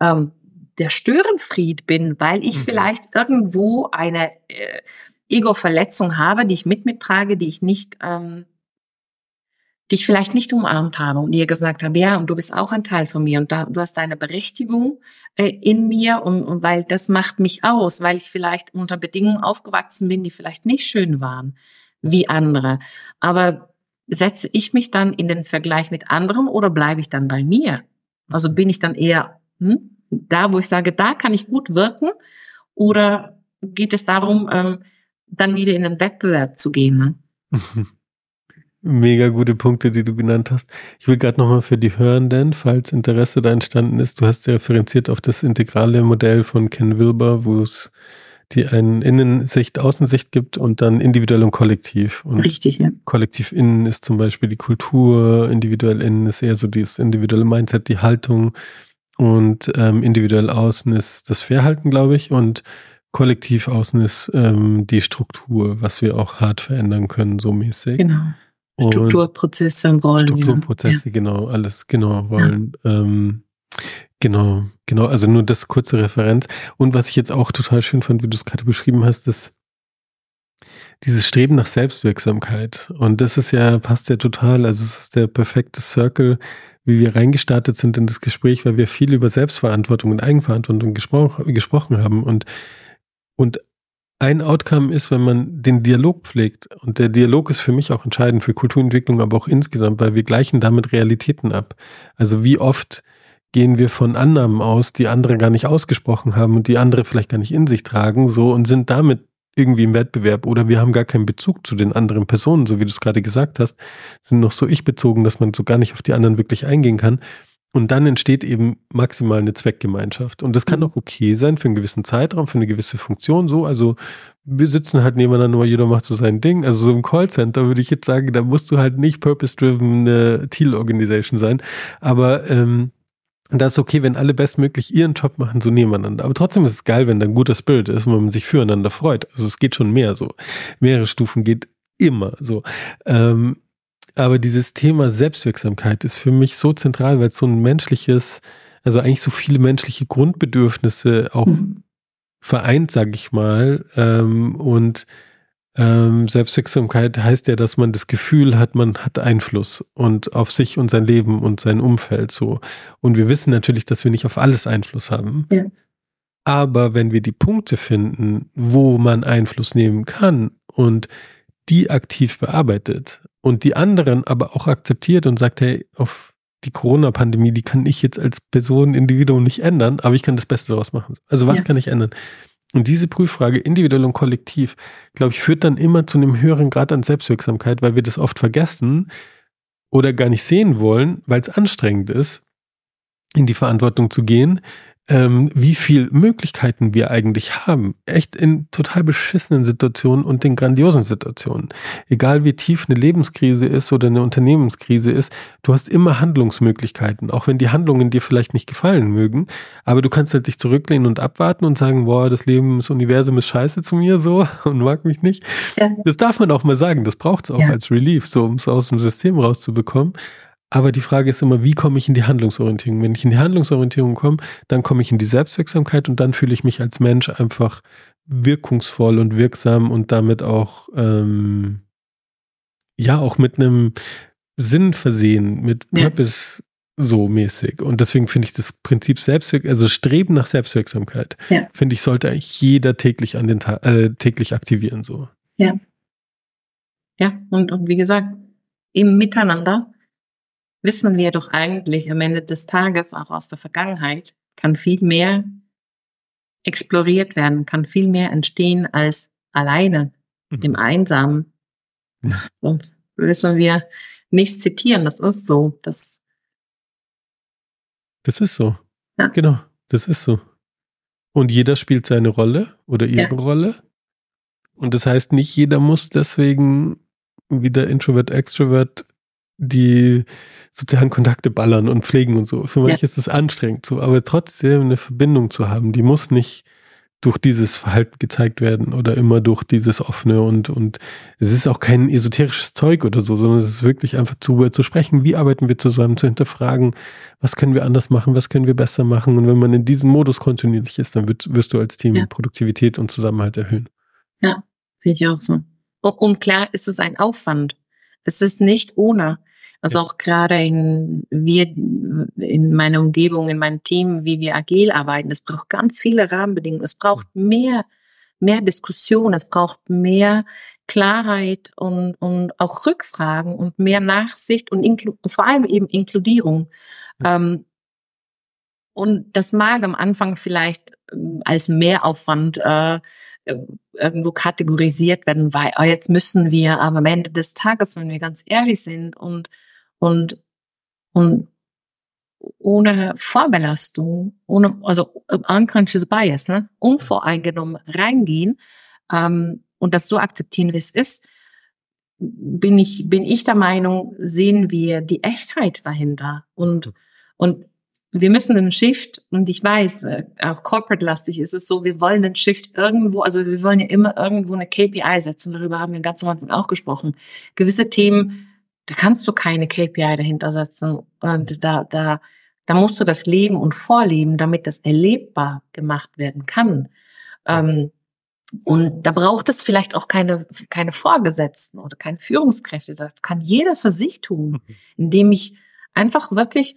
ähm, der Störenfried bin, weil ich mhm. vielleicht irgendwo eine äh, Ego-Verletzung habe, die ich mit mir trage, die ich nicht, ähm, die ich vielleicht nicht umarmt habe und ihr gesagt habe, ja, und du bist auch ein Teil von mir und da, du hast deine Berechtigung äh, in mir und, und weil das macht mich aus, weil ich vielleicht unter Bedingungen aufgewachsen bin, die vielleicht nicht schön waren wie andere. Aber setze ich mich dann in den Vergleich mit anderen oder bleibe ich dann bei mir? Also bin ich dann eher hm, da, wo ich sage, da kann ich gut wirken oder geht es darum, ähm, dann wieder in den Wettbewerb zu gehen? Ne? Mega gute Punkte, die du genannt hast. Ich will gerade nochmal für die Hörenden, falls Interesse da entstanden ist, du hast ja referenziert auf das integrale Modell von Ken Wilber, wo es die einen Innensicht, Außensicht gibt und dann individuell und kollektiv. Und Richtig, ja. Kollektiv innen ist zum Beispiel die Kultur, individuell innen ist eher so dieses individuelle Mindset, die Haltung und ähm, individuell außen ist das Verhalten, glaube ich, und kollektiv außen ist ähm, die Struktur, was wir auch hart verändern können, so mäßig. Genau. Strukturprozesse und Rollen. Strukturprozesse, ja. genau, alles, genau, Rollen. Ja. Ähm, Genau, genau. Also nur das kurze Referenz. Und was ich jetzt auch total schön fand, wie du es gerade beschrieben hast, ist dieses Streben nach Selbstwirksamkeit. Und das ist ja, passt ja total. Also es ist der perfekte Circle, wie wir reingestartet sind in das Gespräch, weil wir viel über Selbstverantwortung und Eigenverantwortung gespro gesprochen haben. Und, und ein Outcome ist, wenn man den Dialog pflegt. Und der Dialog ist für mich auch entscheidend für Kulturentwicklung, aber auch insgesamt, weil wir gleichen damit Realitäten ab. Also wie oft gehen wir von Annahmen aus, die andere gar nicht ausgesprochen haben und die andere vielleicht gar nicht in sich tragen, so und sind damit irgendwie im Wettbewerb oder wir haben gar keinen Bezug zu den anderen Personen, so wie du es gerade gesagt hast, sind noch so ich bezogen, dass man so gar nicht auf die anderen wirklich eingehen kann. Und dann entsteht eben maximal eine Zweckgemeinschaft. Und das kann mhm. auch okay sein für einen gewissen Zeitraum, für eine gewisse Funktion. So, also wir sitzen halt nebeneinander, jeder macht so sein Ding. Also so im Callcenter würde ich jetzt sagen, da musst du halt nicht purpose-driven äh, Teal-Organisation sein. Aber ähm, und da ist okay, wenn alle bestmöglich ihren Job machen, so nebeneinander. Aber trotzdem ist es geil, wenn da ein guter Spirit ist und man sich füreinander freut. Also es geht schon mehr so. Mehrere Stufen geht immer so. Ähm, aber dieses Thema Selbstwirksamkeit ist für mich so zentral, weil es so ein menschliches, also eigentlich so viele menschliche Grundbedürfnisse auch mhm. vereint, sag ich mal. Ähm, und ähm, Selbstwirksamkeit heißt ja, dass man das Gefühl hat, man hat Einfluss und auf sich und sein Leben und sein Umfeld so. Und wir wissen natürlich, dass wir nicht auf alles Einfluss haben. Ja. Aber wenn wir die Punkte finden, wo man Einfluss nehmen kann und die aktiv bearbeitet und die anderen aber auch akzeptiert und sagt, hey, auf die Corona-Pandemie, die kann ich jetzt als Person, Individuum nicht ändern, aber ich kann das Beste daraus machen. Also was ja. kann ich ändern? Und diese Prüffrage, individuell und kollektiv, glaube ich, führt dann immer zu einem höheren Grad an Selbstwirksamkeit, weil wir das oft vergessen oder gar nicht sehen wollen, weil es anstrengend ist, in die Verantwortung zu gehen, ähm, wie viel Möglichkeiten wir eigentlich haben. Echt in total beschissenen Situationen und in grandiosen Situationen. Egal wie tief eine Lebenskrise ist oder eine Unternehmenskrise ist, du hast immer Handlungsmöglichkeiten, auch wenn die Handlungen dir vielleicht nicht gefallen mögen. Aber du kannst halt dich zurücklehnen und abwarten und sagen, boah, das Leben, das Universum ist scheiße zu mir so und mag mich nicht. Das darf man auch mal sagen, das braucht es auch ja. als Relief, so um es aus dem System rauszubekommen. Aber die Frage ist immer, wie komme ich in die Handlungsorientierung? Wenn ich in die Handlungsorientierung komme, dann komme ich in die Selbstwirksamkeit und dann fühle ich mich als Mensch einfach wirkungsvoll und wirksam und damit auch, ähm, ja, auch mit einem Sinn versehen, mit ja. Purpose so mäßig. Und deswegen finde ich das Prinzip Selbstwirk, also Streben nach Selbstwirksamkeit, ja. finde ich, sollte eigentlich jeder täglich an den Tag, äh, täglich aktivieren, so. Ja. Ja, und, und wie gesagt, im Miteinander wissen wir doch eigentlich am Ende des Tages auch aus der Vergangenheit, kann viel mehr exploriert werden, kann viel mehr entstehen als alleine, mhm. dem Einsamen. Und müssen wir nicht zitieren, das ist so. Das, das ist so. Ja. Genau, das ist so. Und jeder spielt seine Rolle oder ihre ja. Rolle. Und das heißt, nicht jeder muss deswegen wieder Introvert, Extrovert die sozialen Kontakte ballern und pflegen und so. Für ja. manche ist das anstrengend so, aber trotzdem eine Verbindung zu haben, die muss nicht durch dieses Verhalten gezeigt werden oder immer durch dieses offene und und es ist auch kein esoterisches Zeug oder so, sondern es ist wirklich einfach zu zu sprechen, wie arbeiten wir zusammen, zu hinterfragen, was können wir anders machen, was können wir besser machen und wenn man in diesem Modus kontinuierlich ist, dann wird, wirst du als Team ja. Produktivität und Zusammenhalt erhöhen. Ja, finde ich auch so. Und klar ist es ein Aufwand. Es ist nicht ohne. Also auch gerade in wir in meiner Umgebung, in meinem Team, wie wir agil arbeiten, es braucht ganz viele Rahmenbedingungen. Es braucht mehr mehr Diskussion, es braucht mehr Klarheit und, und auch Rückfragen und mehr Nachsicht und Inklu vor allem eben Inkludierung. Ja. Ähm, und das mag am Anfang vielleicht ähm, als Mehraufwand äh, äh, irgendwo kategorisiert werden, weil oh, jetzt müssen wir, aber am Ende des Tages, wenn wir ganz ehrlich sind und und und ohne Vorbelastung, ohne also unconscious bias, ne, unvoreingenommen reingehen ähm, und das so akzeptieren, wie es ist, bin ich bin ich der Meinung, sehen wir die Echtheit dahinter. Und und wir müssen den Shift, und ich weiß, äh, auch corporate-lastig ist es so, wir wollen den Shift irgendwo, also wir wollen ja immer irgendwo eine KPI setzen, darüber haben wir ganz am Anfang auch gesprochen. Gewisse Themen, da kannst du keine KPI dahinter setzen und da, da, da musst du das leben und vorleben, damit das erlebbar gemacht werden kann. Ähm, und da braucht es vielleicht auch keine, keine Vorgesetzten oder keine Führungskräfte. Das kann jeder für sich tun, mhm. indem ich einfach wirklich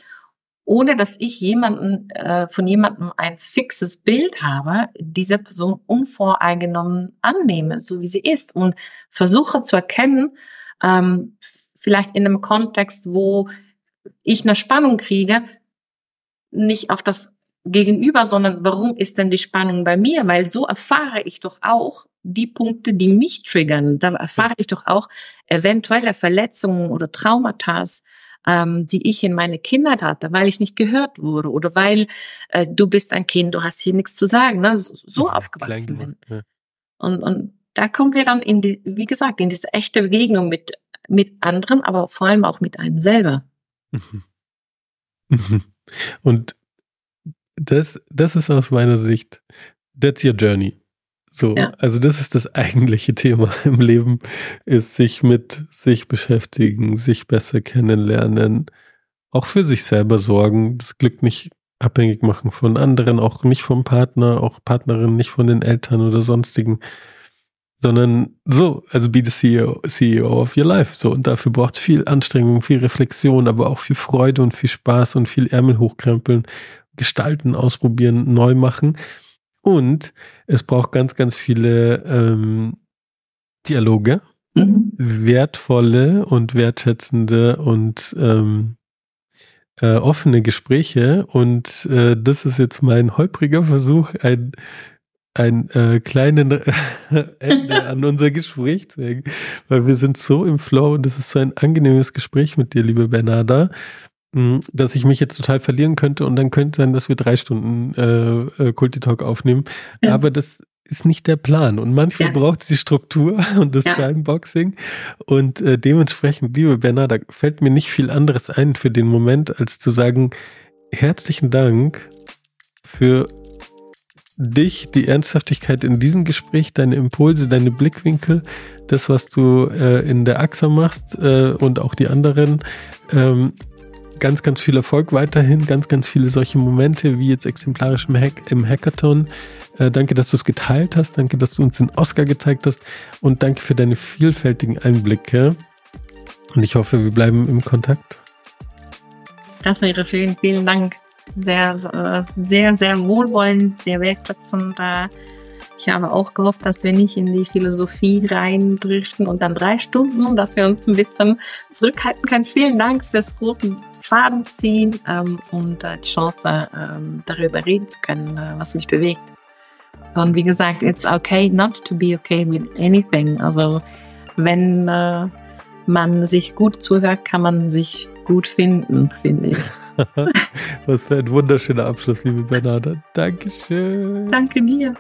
ohne dass ich jemanden äh, von jemandem ein fixes Bild habe, diese Person unvoreingenommen annehme, so wie sie ist und versuche zu erkennen, ähm, vielleicht in einem Kontext, wo ich eine Spannung kriege, nicht auf das Gegenüber, sondern warum ist denn die Spannung bei mir? Weil so erfahre ich doch auch die Punkte, die mich triggern. Da erfahre ich doch auch eventuelle Verletzungen oder Traumata, ähm, die ich in meine Kindheit hatte, weil ich nicht gehört wurde oder weil äh, du bist ein Kind, du hast hier nichts zu sagen, ne? so, so aufgewachsen bin. Ja. Und, und da kommen wir dann in die, wie gesagt, in diese echte Begegnung mit, mit anderen, aber vor allem auch mit einem selber. Und das, das ist aus meiner Sicht, that's your journey. So, ja. also das ist das eigentliche Thema im Leben, ist sich mit sich beschäftigen, sich besser kennenlernen, auch für sich selber sorgen, das Glück nicht abhängig machen von anderen, auch nicht vom Partner, auch Partnerin, nicht von den Eltern oder sonstigen, sondern so, also be the CEO, CEO of your life. So, und dafür braucht es viel Anstrengung, viel Reflexion, aber auch viel Freude und viel Spaß und viel Ärmel hochkrempeln, gestalten, ausprobieren, neu machen. Und es braucht ganz, ganz viele ähm, Dialoge, mhm. wertvolle und wertschätzende und ähm, äh, offene Gespräche und äh, das ist jetzt mein holpriger Versuch, ein ein äh, kleinen Ende an unser Gespräch zu hängen, weil wir sind so im Flow und es ist so ein angenehmes Gespräch mit dir, liebe Bernarda, hm, dass ich mich jetzt total verlieren könnte und dann könnte sein, dass wir drei Stunden äh, äh, Kulti Talk aufnehmen. Ja. Aber das ist nicht der Plan. Und manchmal ja. braucht es die Struktur und das ja. Timeboxing. Und äh, dementsprechend, liebe Bernhard, da fällt mir nicht viel anderes ein für den Moment, als zu sagen, herzlichen Dank für dich, die Ernsthaftigkeit in diesem Gespräch, deine Impulse, deine Blickwinkel, das, was du äh, in der AXA machst äh, und auch die anderen. Ähm, ganz, ganz viel Erfolg weiterhin, ganz, ganz viele solche Momente, wie jetzt exemplarisch im, Hack, im Hackathon. Äh, danke, dass du es geteilt hast. Danke, dass du uns den Oscar gezeigt hast. Und danke für deine vielfältigen Einblicke. Und ich hoffe, wir bleiben im Kontakt. Das wäre schön. Vielen Dank. Sehr, äh, sehr, sehr wohlwollend, sehr wertschätzend. Ich habe auch gehofft, dass wir nicht in die Philosophie reindriften und dann drei Stunden, dass wir uns ein bisschen zurückhalten können. Vielen Dank fürs roten Faden ziehen ähm, und äh, die Chance, ähm, darüber reden zu können, äh, was mich bewegt. Und wie gesagt, it's okay not to be okay with anything. Also wenn äh, man sich gut zuhört, kann man sich gut finden, finde ich. Was für ein wunderschöner Abschluss, liebe Bernarda. Dankeschön. Danke dir.